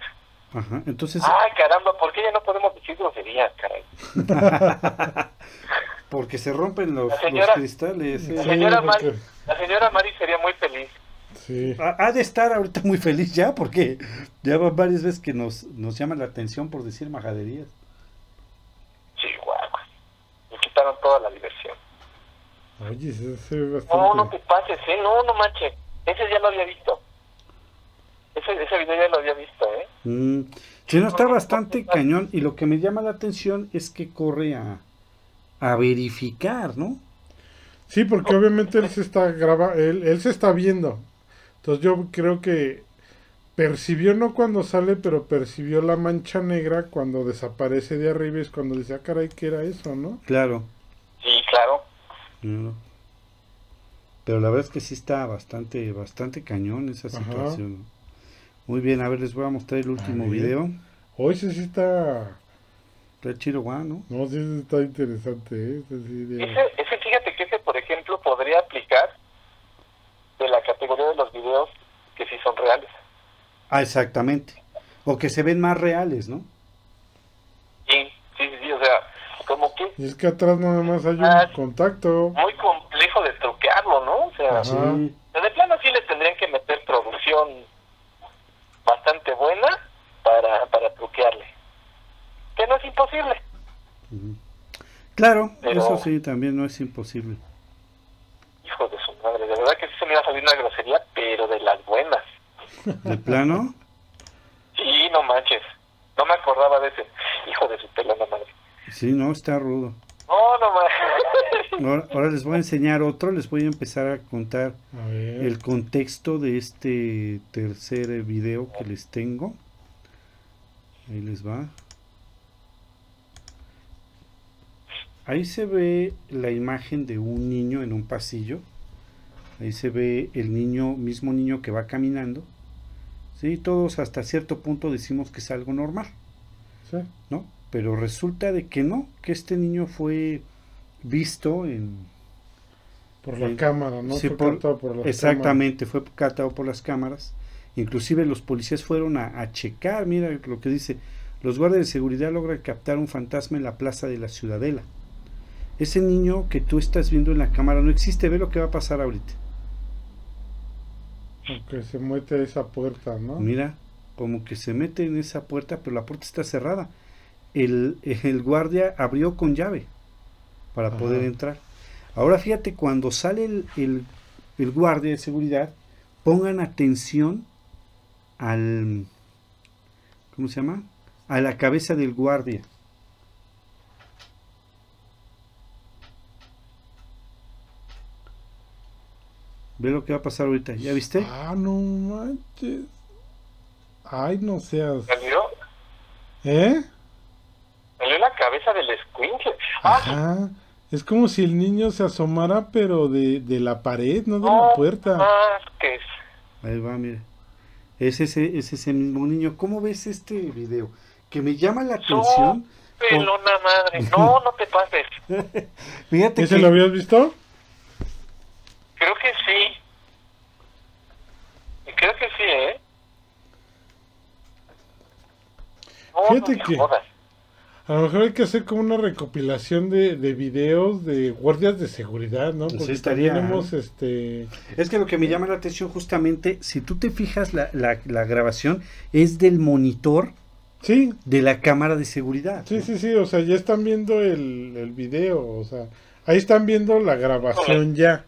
Ajá. Entonces, Ay, caramba, ¿por qué ya no podemos decir groserías, caray? [LAUGHS] porque se rompen los, La señora- los cristales. Sí, ¿eh? La señora porque- Mari, la señora Mari sería muy feliz. Sí. Ha ha de estar ahorita muy feliz ya, porque ya van varias veces que nos, nos llama la atención por decir majaderías. Chihuahua. Me quitaron toda la diversión. Oye, ese se ve bastante. No, no te pases, ¿eh? No, no manches. Ese ya lo había visto. Ese, ese video ya lo había visto, ¿eh? Mm, sí, no está bastante cañón y lo que me llama la atención es que corre a, a verificar, ¿no? Sí, porque obviamente él se está graba, él, él se está viendo. Entonces yo creo que percibió no cuando sale, pero percibió la mancha negra cuando desaparece de arriba y es cuando dice, ah, caray, ¿qué era eso, no? Claro. Sí, claro. claro. Pero la verdad es que sí está bastante, bastante cañón esa Ajá. situación. Muy bien, a ver, les voy a mostrar el último video. Hoy sí, sí está, Está chido, guau, ¿no? no, sí, está interesante, ¿eh? Ese sí de- Ese, ese, fíjate que ese, por ejemplo, podría aplicar de la categoría de los videos que sí son reales. Ah, exactamente. O que se ven más reales, ¿no? Sí, sí, sí, sí, o sea, como que Y es que atrás nada más hay Ah, un contacto. muy complejo de truquearlo, ¿no? O sea. Sí. de plano sí le tendrían que meter producción bastante buena para, para truquearle. Que no es imposible. Claro, Pero- eso sí, también no es imposible. Hijo de su madre, de verdad que sí se me iba a salir una grosería, pero de las buenas. De plano, Sí, no manches. No me acordaba de ese. Hijo de su pelona madre. sí, no, está rudo. No, no manches. Ahora, ahora les voy a enseñar otro, les voy a empezar a contar A el contexto de este tercer video que les tengo. Ahí les va. Ahí se ve la imagen de un niño en un pasillo. Ahí se ve el niño, mismo niño que va caminando. Sí, todos hasta cierto punto decimos que es algo normal, Sí. ¿no? Pero resulta de que no, que este niño fue visto en, Por la cámara, ¿no? Sí, Fue por- por las Exactamente, fue captado por las cámaras Inclusive los policías fueron a, a checar, mira lo que dice, los guardias de seguridad logran captar un fantasma en la plaza de la Ciudadela. Ese niño que tú estás viendo en la cámara no existe, ve lo que va a pasar ahorita. Que se mete esa puerta, ¿no? Mira, como que se mete en esa puerta, pero la puerta está cerrada. El, [LAUGHS] el guardia abrió con llave para Ajá. poder entrar. Ahora fíjate, cuando sale el, el- el guardia de seguridad, pongan atención al... ¿Cómo se llama? A la cabeza del guardia. Ve lo que va a pasar ahorita. ¿Ya viste? Ah, no manches. Ay, no seas. ¿Salió? ¿Eh? ¿Salió la cabeza del escuincle? Ah, Ajá. Es como si el niño se asomara, pero de, de la pared, no de la puerta. más que es. Ahí va, mira. Es ese, es ese mismo niño. ¿Cómo ves este video? Que me llama la atención. Pelona madre. No, no te pases. [LAUGHS] Fíjate ¿Ese que lo habías visto? Creo que sí. Creo que sí, ¿eh? No, Fíjate no que- jodas. A lo mejor hay que hacer como una recopilación de, de videos de guardias de seguridad, ¿no? Pues sí Porque estaría, hemos, este... es que lo que me llama la atención justamente, si tú te fijas la, la, la grabación, es del monitor Sí, de la cámara de seguridad. sí, ¿no? sí, sí, o sea, ya están viendo el, el video, o sea, ahí están viendo la grabación ya.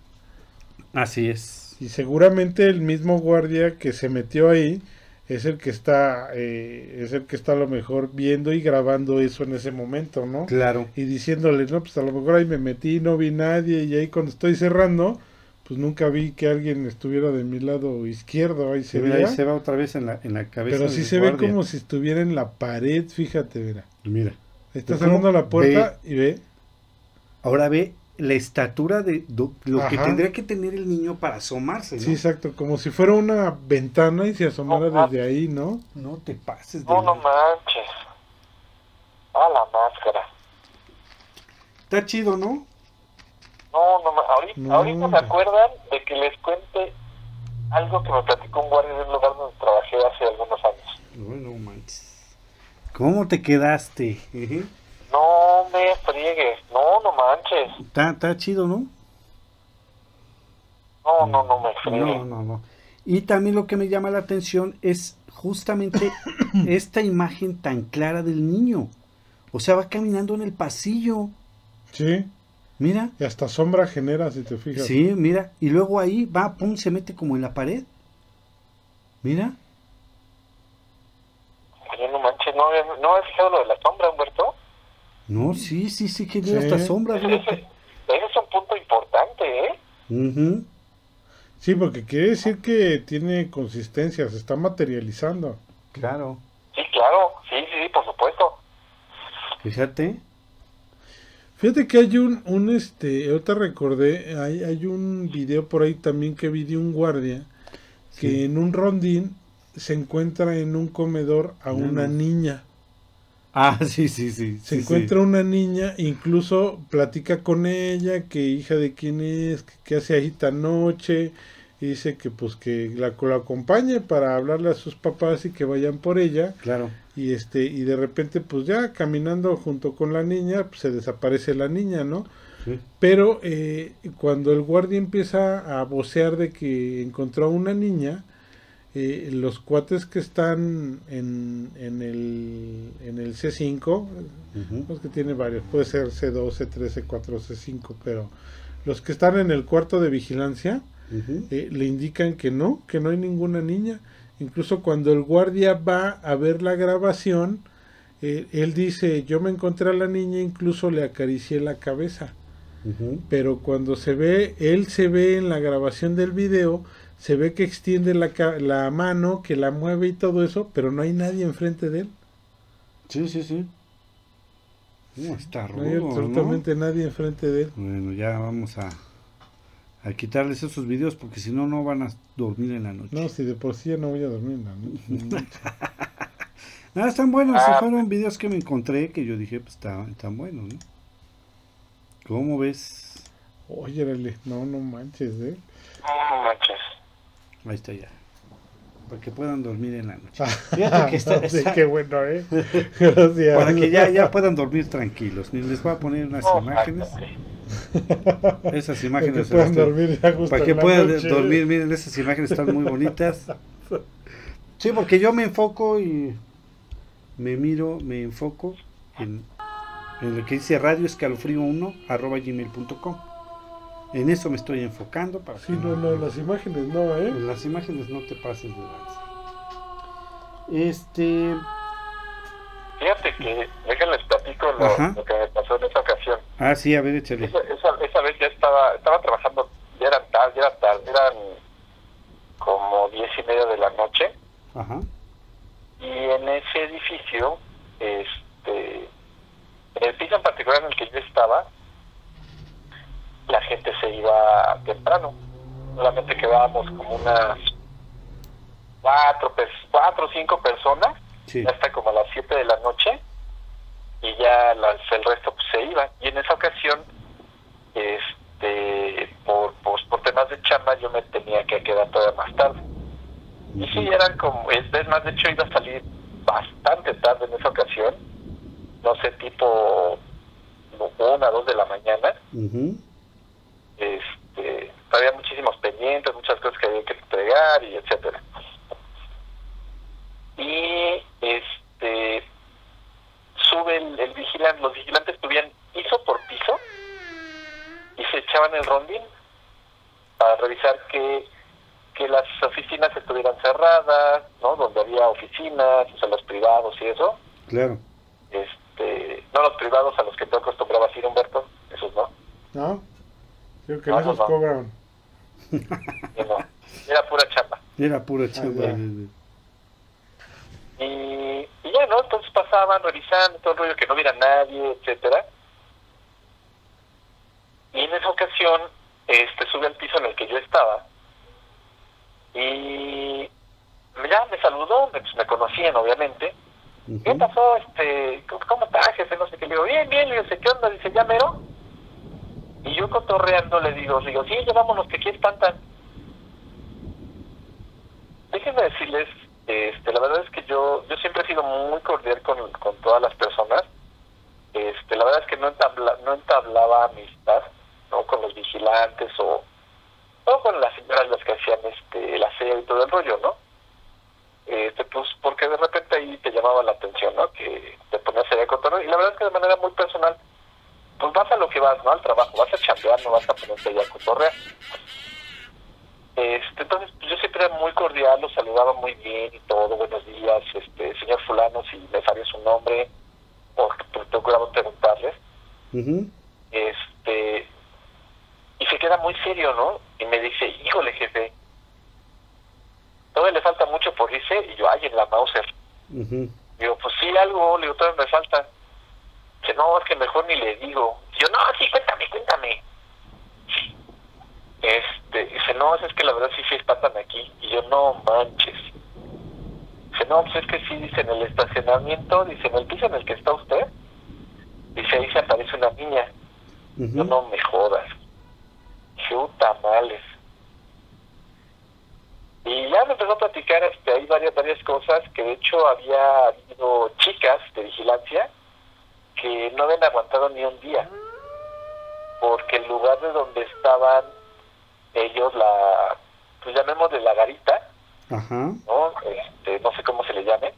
Así es. Y seguramente el mismo guardia que se metió ahí es el que está, eh, es el que está a lo mejor viendo y grabando eso en ese momento, ¿no? Claro. Y diciéndole, no, pues a lo mejor ahí me metí, no vi nadie, y ahí cuando estoy cerrando, pues nunca vi que alguien estuviera de mi lado izquierdo, ahí se mira, veía. ahí se va otra vez en la, en la cabeza. Pero sí del se ve como si estuviera en la pared, fíjate, mira. Mira. Está cerrando la puerta y ve. Ahora ve la estatura de do- lo que tendría que tener el niño para asomarse, ¿no? Sí, exacto, como si fuera una ventana y se asomara desde ahí, ¿no? No te pases de No, no manches. A la máscara. Está chido, ¿no? No, no, ma- ahorita, No. ahorita me acuerdan de que les cuente algo que me platicó un guardia de un lugar donde trabajé hace algunos años. Bueno, manches. ¿Cómo te quedaste? No me friegues, no, no manches. Está, está chido, ¿no? No, no, no me friegues. No, no, no. Y también lo que me llama la atención es justamente [COUGHS] esta imagen tan clara del niño. O sea, va caminando en el pasillo. Sí, Mira. y hasta sombra genera, si te fijas. Sí, mira. Y luego ahí va, pum, se mete como en la pared. Mira. Oye, no manches, no, no he fijado lo de la sombra, Humberto. No, sí, sí, sí, genera Sí. hasta sombras. Ese, es un punto importante, ¿eh? Ujú. Sí, porque quiere decir que tiene consistencia, se está materializando. Claro. Sí, claro, sí, sí, sí, por supuesto. Fíjate. Fíjate que hay un, un este, ahorita recordé, hay, hay un video por ahí también que vi de un guardia que Sí. en un rondín se encuentra en un comedor a una niña. Ah, [LAUGHS] sí, sí, sí. Se sí, encuentra una niña, incluso platica con ella, que hija de quién es, que, hace ahí tan noche, y dice que pues que la, la acompañe para hablarle a sus papás y que vayan por ella. Claro. y este, y de repente pues ya caminando junto con la niña, pues, se desaparece la niña, ¿no? Sí. Pero eh, cuando el guardia empieza a vocear de que encontró a una niña, eh, los cuates que están en, en, el, en el C5, Ujú. los que tiene varios, puede ser C2, C3, C4, C5, pero los que están en el cuarto de vigilancia eh, le indican que no, que no hay ninguna niña. Incluso cuando el guardia va a ver la grabación, eh, él dice, yo me encontré a la niña, incluso le acaricié la cabeza. Pero cuando se ve, él se ve en la grabación del video, se ve que extiende la, ca- la mano, que la mueve y todo eso, pero no hay nadie enfrente de él. Sí, sí, sí. No, está No hay rudo, ¿no? absolutamente nadie enfrente de él. Bueno, ya vamos a, a quitarles esos videos porque si no, no van a dormir en la noche. No, si de por sí ya no voy a dormir en la noche. Ah, [LAUGHS] están buenos. Ah. Fueron videos que me encontré que yo dije, pues están, están buenos, ¿no? ¿Cómo ves? Óyerale, no, no manches, ¿eh? No, no manches. Ahí está ya. para que puedan dormir en la noche. Fíjate que está, [LAUGHS] qué bueno, ¿eh? [LAUGHS] Gracias. para que ya, ya puedan dormir tranquilos. Les voy a poner unas No, imágenes. [LAUGHS] Esas Para que imágenes puedan dormir para que puedan dormir, miren, esas imágenes están muy bonitas. Sí, porque yo me enfoco y me miro, me enfoco en, en lo que dice radio escalofrío 1 arroba gmail.com. En eso me estoy enfocando para Sí, que no, no, las imágenes no, ¿eh? en las imágenes no te pases de lanza. Este, Fíjate que, déjenles platico lo, que me pasó en esa ocasión. ah, sí, a ver, échale. Esa, esa, esa vez ya estaba, estaba trabajando, ya eran tarde, ya era tarde, eran como diez y media de la noche. Ajá, Y en ese edificio, este, el piso en particular en el que yo estaba, la gente se iba temprano. Solamente quedábamos como unas cuatro, cuatro o cinco personas, sí, hasta como a las siete de la noche, y ya las, el resto pues, se iba. Y en esa ocasión, este, por, por, por temas de chamba, yo me tenía que quedar todavía más tarde. Y sí, eran como, es, es más, de hecho iba a salir bastante tarde en esa ocasión, no sé, tipo una, dos de la mañana, Ujú, este, había muchísimos pendientes, muchas cosas que había que entregar y etcétera. Y este, sube el, el vigilante, los vigilantes subían piso por piso y se echaban el rondín para revisar que, que las oficinas estuvieran cerradas, ¿no? Donde había oficinas, o sea, los privados y eso. claro. Este, no los privados a los que tú acostumbrabas ir, Humberto, esos no. ¿No? Creo que No, esos no, cobran. Era pura chamba. Era pura chamba. ya. Y, y ya, ¿no? Entonces pasaban revisando todo el rollo que no hubiera nadie, etcétera. Y en esa ocasión, este, sube al piso en el que yo estaba y ya me saludó, me, pues, me conocían obviamente. Ujú, ¿Qué pasó? Este, ¿cómo- ¿Cómo estás, jefe? No sé qué. Le digo, bien, bien. Le digo, ¿qué onda? Dice, ¿ya mero? Y yo cotorreando le digo, digo, sí, ya vámonos, que aquí espantan. Déjenme decirles, este, la verdad es que yo, yo siempre he sido muy cordial con, con todas las personas. Este, la verdad es que no, entabla, no entablaba amistad, ¿no? Con los vigilantes o, o con las señoras las que hacían este, el aseo y todo el rollo, ¿no? este, pues porque de repente ahí te llamaba la atención, ¿no? Que te ponías ahí a cotorrear. Y la verdad es que de manera muy personal, pues vas a lo que vas, ¿no? Al trabajo, vas a chambear, no vas a ponerte ahí a cotorrear. Este, entonces, pues, yo siempre era muy cordial, los saludaba muy bien y todo, buenos días, este, señor fulano, si me sabía su nombre, o procuraba preguntarles. ujú, Este, y se queda muy serio, ¿no? Y me dice, híjole, jefe, todavía le falta mucho por irse, y yo, ay, en la Mauser. ujú. Digo, pues sí, algo, le digo, todavía me falta. Dice, no, es que mejor ni le digo. Yo, no, sí, cuéntame, cuéntame. Este, dice, no, es que la verdad sí se espantan aquí. Y yo, no manches. Dice, no, pues es que sí, dice, en el estacionamiento, dice, en el piso en el que está usted, dice, ahí se aparece una niña. Yo, Ujú. no me jodas. Dije, "Uh, tamales. Y ya me empezó a platicar, este, hay varias, varias cosas, que de hecho había habido chicas de vigilancia que no habían aguantado ni un día, porque el lugar de donde estaban ellos, la, pues llamémosle la garita, Ajá. ¿no? Este, no sé cómo se le llame,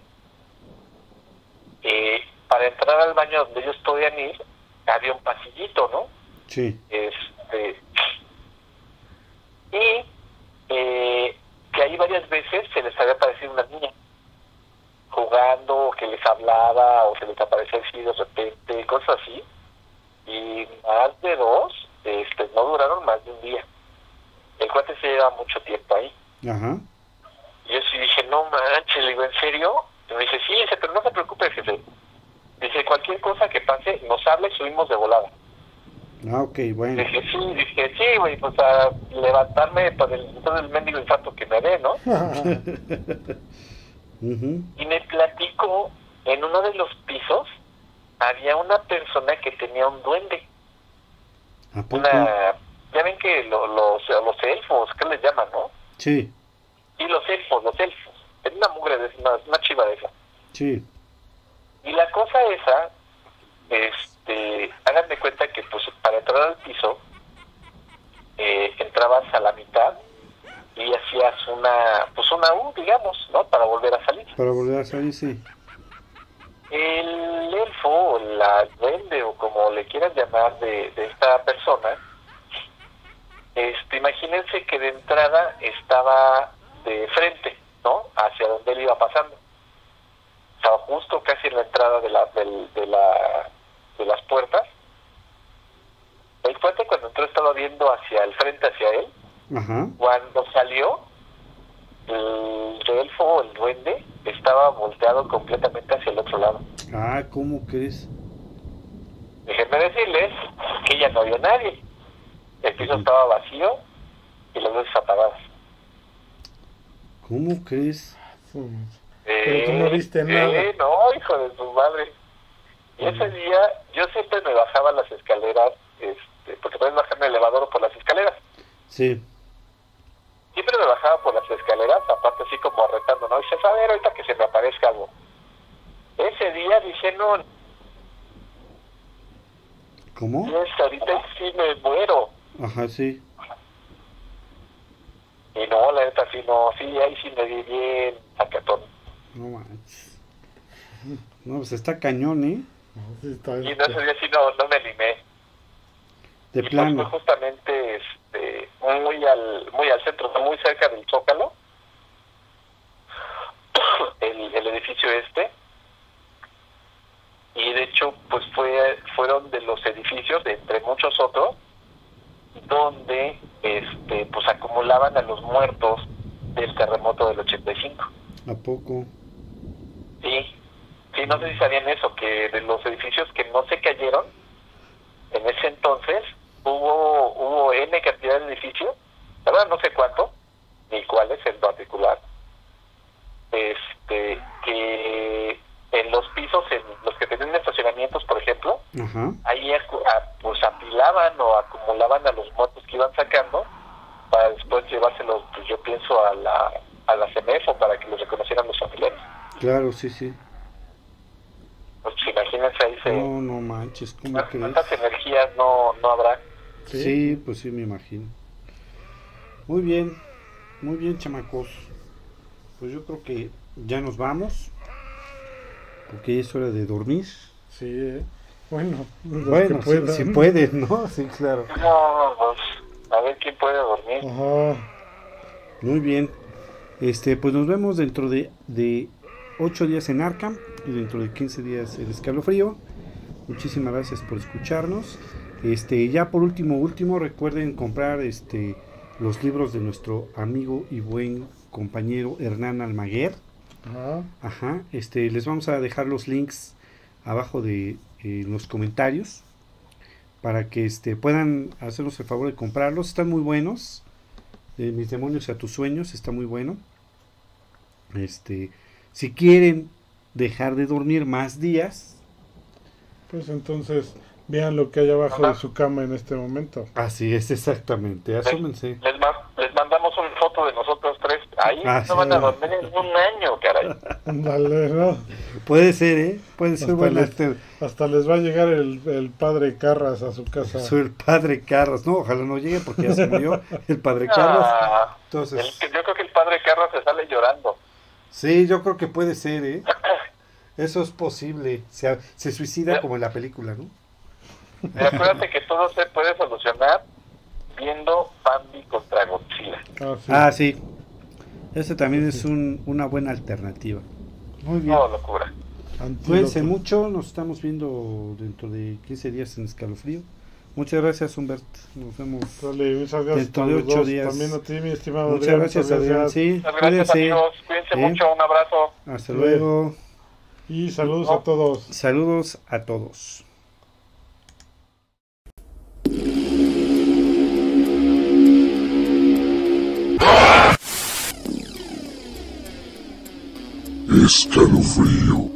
eh, para entrar al baño donde ellos podían ir, había un pasillito, ¿no? Sí. este y eh, que ahí varias veces se les había aparecido una niña jugando o que les hablaba o se les aparecía así de repente cosas así. Y más de dos este no duraron más de un día. El cuate se lleva mucho tiempo ahí. Ajá. y yo sí dije no manches le digo en serio y me dice sí dice pero no se preocupe jefe dice cualquier cosa que pase nos habla y subimos de volada Ah, ok, bueno. Dije, sí, dije, sí, güey, pues a levantarme por el, todo el mendigo infarto que me dé, ¿no? [LAUGHS] Y me platicó, en uno de los pisos, había una persona que tenía un duende. ¿A poco? Una, ya ven que lo- los, los elfos, ¿qué les llaman, no? Sí. Y los elfos, los elfos. una, una chiva de esa. Sí. Y la cosa esa, este, háganme cuenta que pues para entrar al piso, eh, entrabas a la mitad y hacías una, pues una U, digamos, ¿no? Para volver a salir. Para volver a salir, sí. El elfo, o la duende, o como le quieran llamar de, de esta persona, este, imagínense que de entrada estaba de frente, ¿no? Hacia donde él iba pasando. Estaba justo casi en la entrada de, la, del- de, la, de las puertas. El cuate cuando entró estaba viendo hacia el frente, hacia él. Ajá. Cuando salió, el elfo, o el duende, estaba volteado completamente hacia el otro lado. Ah, ¿cómo crees? Déjenme decirles que ya no había nadie. El piso estaba vacío y las luces apagadas. ¿Cómo crees? Pero tú no viste nada. eh, no, hijo de su madre. Y ese día yo siempre me bajaba las escaleras, este, porque puedes bajar el elevador o por las escaleras. Sí. Siempre me bajaba por las escaleras, aparte así como retando, ¿no? Y dices, a ver, ahorita que se me aparezca algo. Ese día dije, no, ¿Cómo? es, ahorita sí me muero. Ajá, sí. Y no, la neta sí no, sí, ahí sí me di bien sacatón. No manches. No, pues está cañón, ¿eh? Sí, está- Y en ese día sí no, no me animé. De y pues plano. fue justamente este, muy al muy al centro, muy cerca del Zócalo, [COUGHS] el, el edificio este. Y de hecho, pues fue fueron de los edificios, de entre muchos otros, donde este pues acumulaban a los muertos del terremoto del 85. ¿A poco? Sí, sí, no sé si sabían eso, que de los edificios que no se cayeron, en ese entonces hubo hubo N cantidad de edificios, la verdad no sé cuánto, ni cuáles en particular, este, que en los pisos, en los que tenían estacionamientos, por ejemplo, Ajá. ahí acu- a- pues apilaban o acumulaban a los muertos que iban sacando para después llevárselos, pues yo pienso, a la, a la CEMEF o para que los reconocieran los familiares. Claro, sí, sí. Pues imagínense ahí se... No, no manches, ¿cómo? ¿Cuántas energías no, no habrá? Sí, pues sí, me imagino. Muy bien, muy bien, chamacos. Pues yo creo que ya nos vamos. Porque es hora de dormir. Sí, eh. bueno, Bueno, que si, si pueden, ¿no? Sí, claro. No, pues, a ver quién puede dormir. Ajá. Muy bien. Este, pues nos vemos dentro de, de 8 días en Arkham y dentro de 15 días en Escalofrío. Muchísimas gracias por escucharnos. Este, ya por último, último, recuerden comprar este los libros de nuestro amigo y buen compañero Hernán Almaguer. Ajá. Ajá, este, les vamos a dejar los links abajo de eh, los comentarios para que este, puedan hacernos el favor de comprarlos. Están muy buenos. De mis demonios a tus sueños está muy bueno. Este, si quieren dejar de dormir más días, Pues entonces vean lo que hay abajo de su cama en este momento. así es exactamente. Asúmense. Les, ma- les mandamos una foto de nosotros tres. Ahí Ah, no van a dormir en un año, caray. [LAUGHS] Ándale, ¿no? Puede ser, ¿eh? Puede ser Hasta bueno les- este. Hasta les va a llegar el, el padre Carras a su casa. El padre Carlos. No, ojalá no llegue porque ya se murió el padre Carlos. Ah, Entonces, el que- yo creo que el padre Carlos se sale llorando. Sí, yo creo que puede ser, ¿eh? [LAUGHS] Eso es posible. Se, se suicida como en la película, ¿no? Y [LAUGHS] acuérdate que todo se puede solucionar viendo Bambi contra Godzilla. Ah, sí. Ah, sí. Ese también es un- una buena alternativa. Muy bien. No, locura. Cuídense mucho. Nos estamos viendo dentro de 15 días en Escalofrío. Muchas gracias, Humbert. Nos vemos. Dale, muchas gracias Dentro de los ocho dos. días. También a ti, mi estimado Muchas Adrián, gracias, Adrián. Sí, Muchas gracias, cuídense. amigos. Cuídense Sí. mucho. Un abrazo. Hasta luego. Y saludos a todos. Saludos a todos. Escalofrío.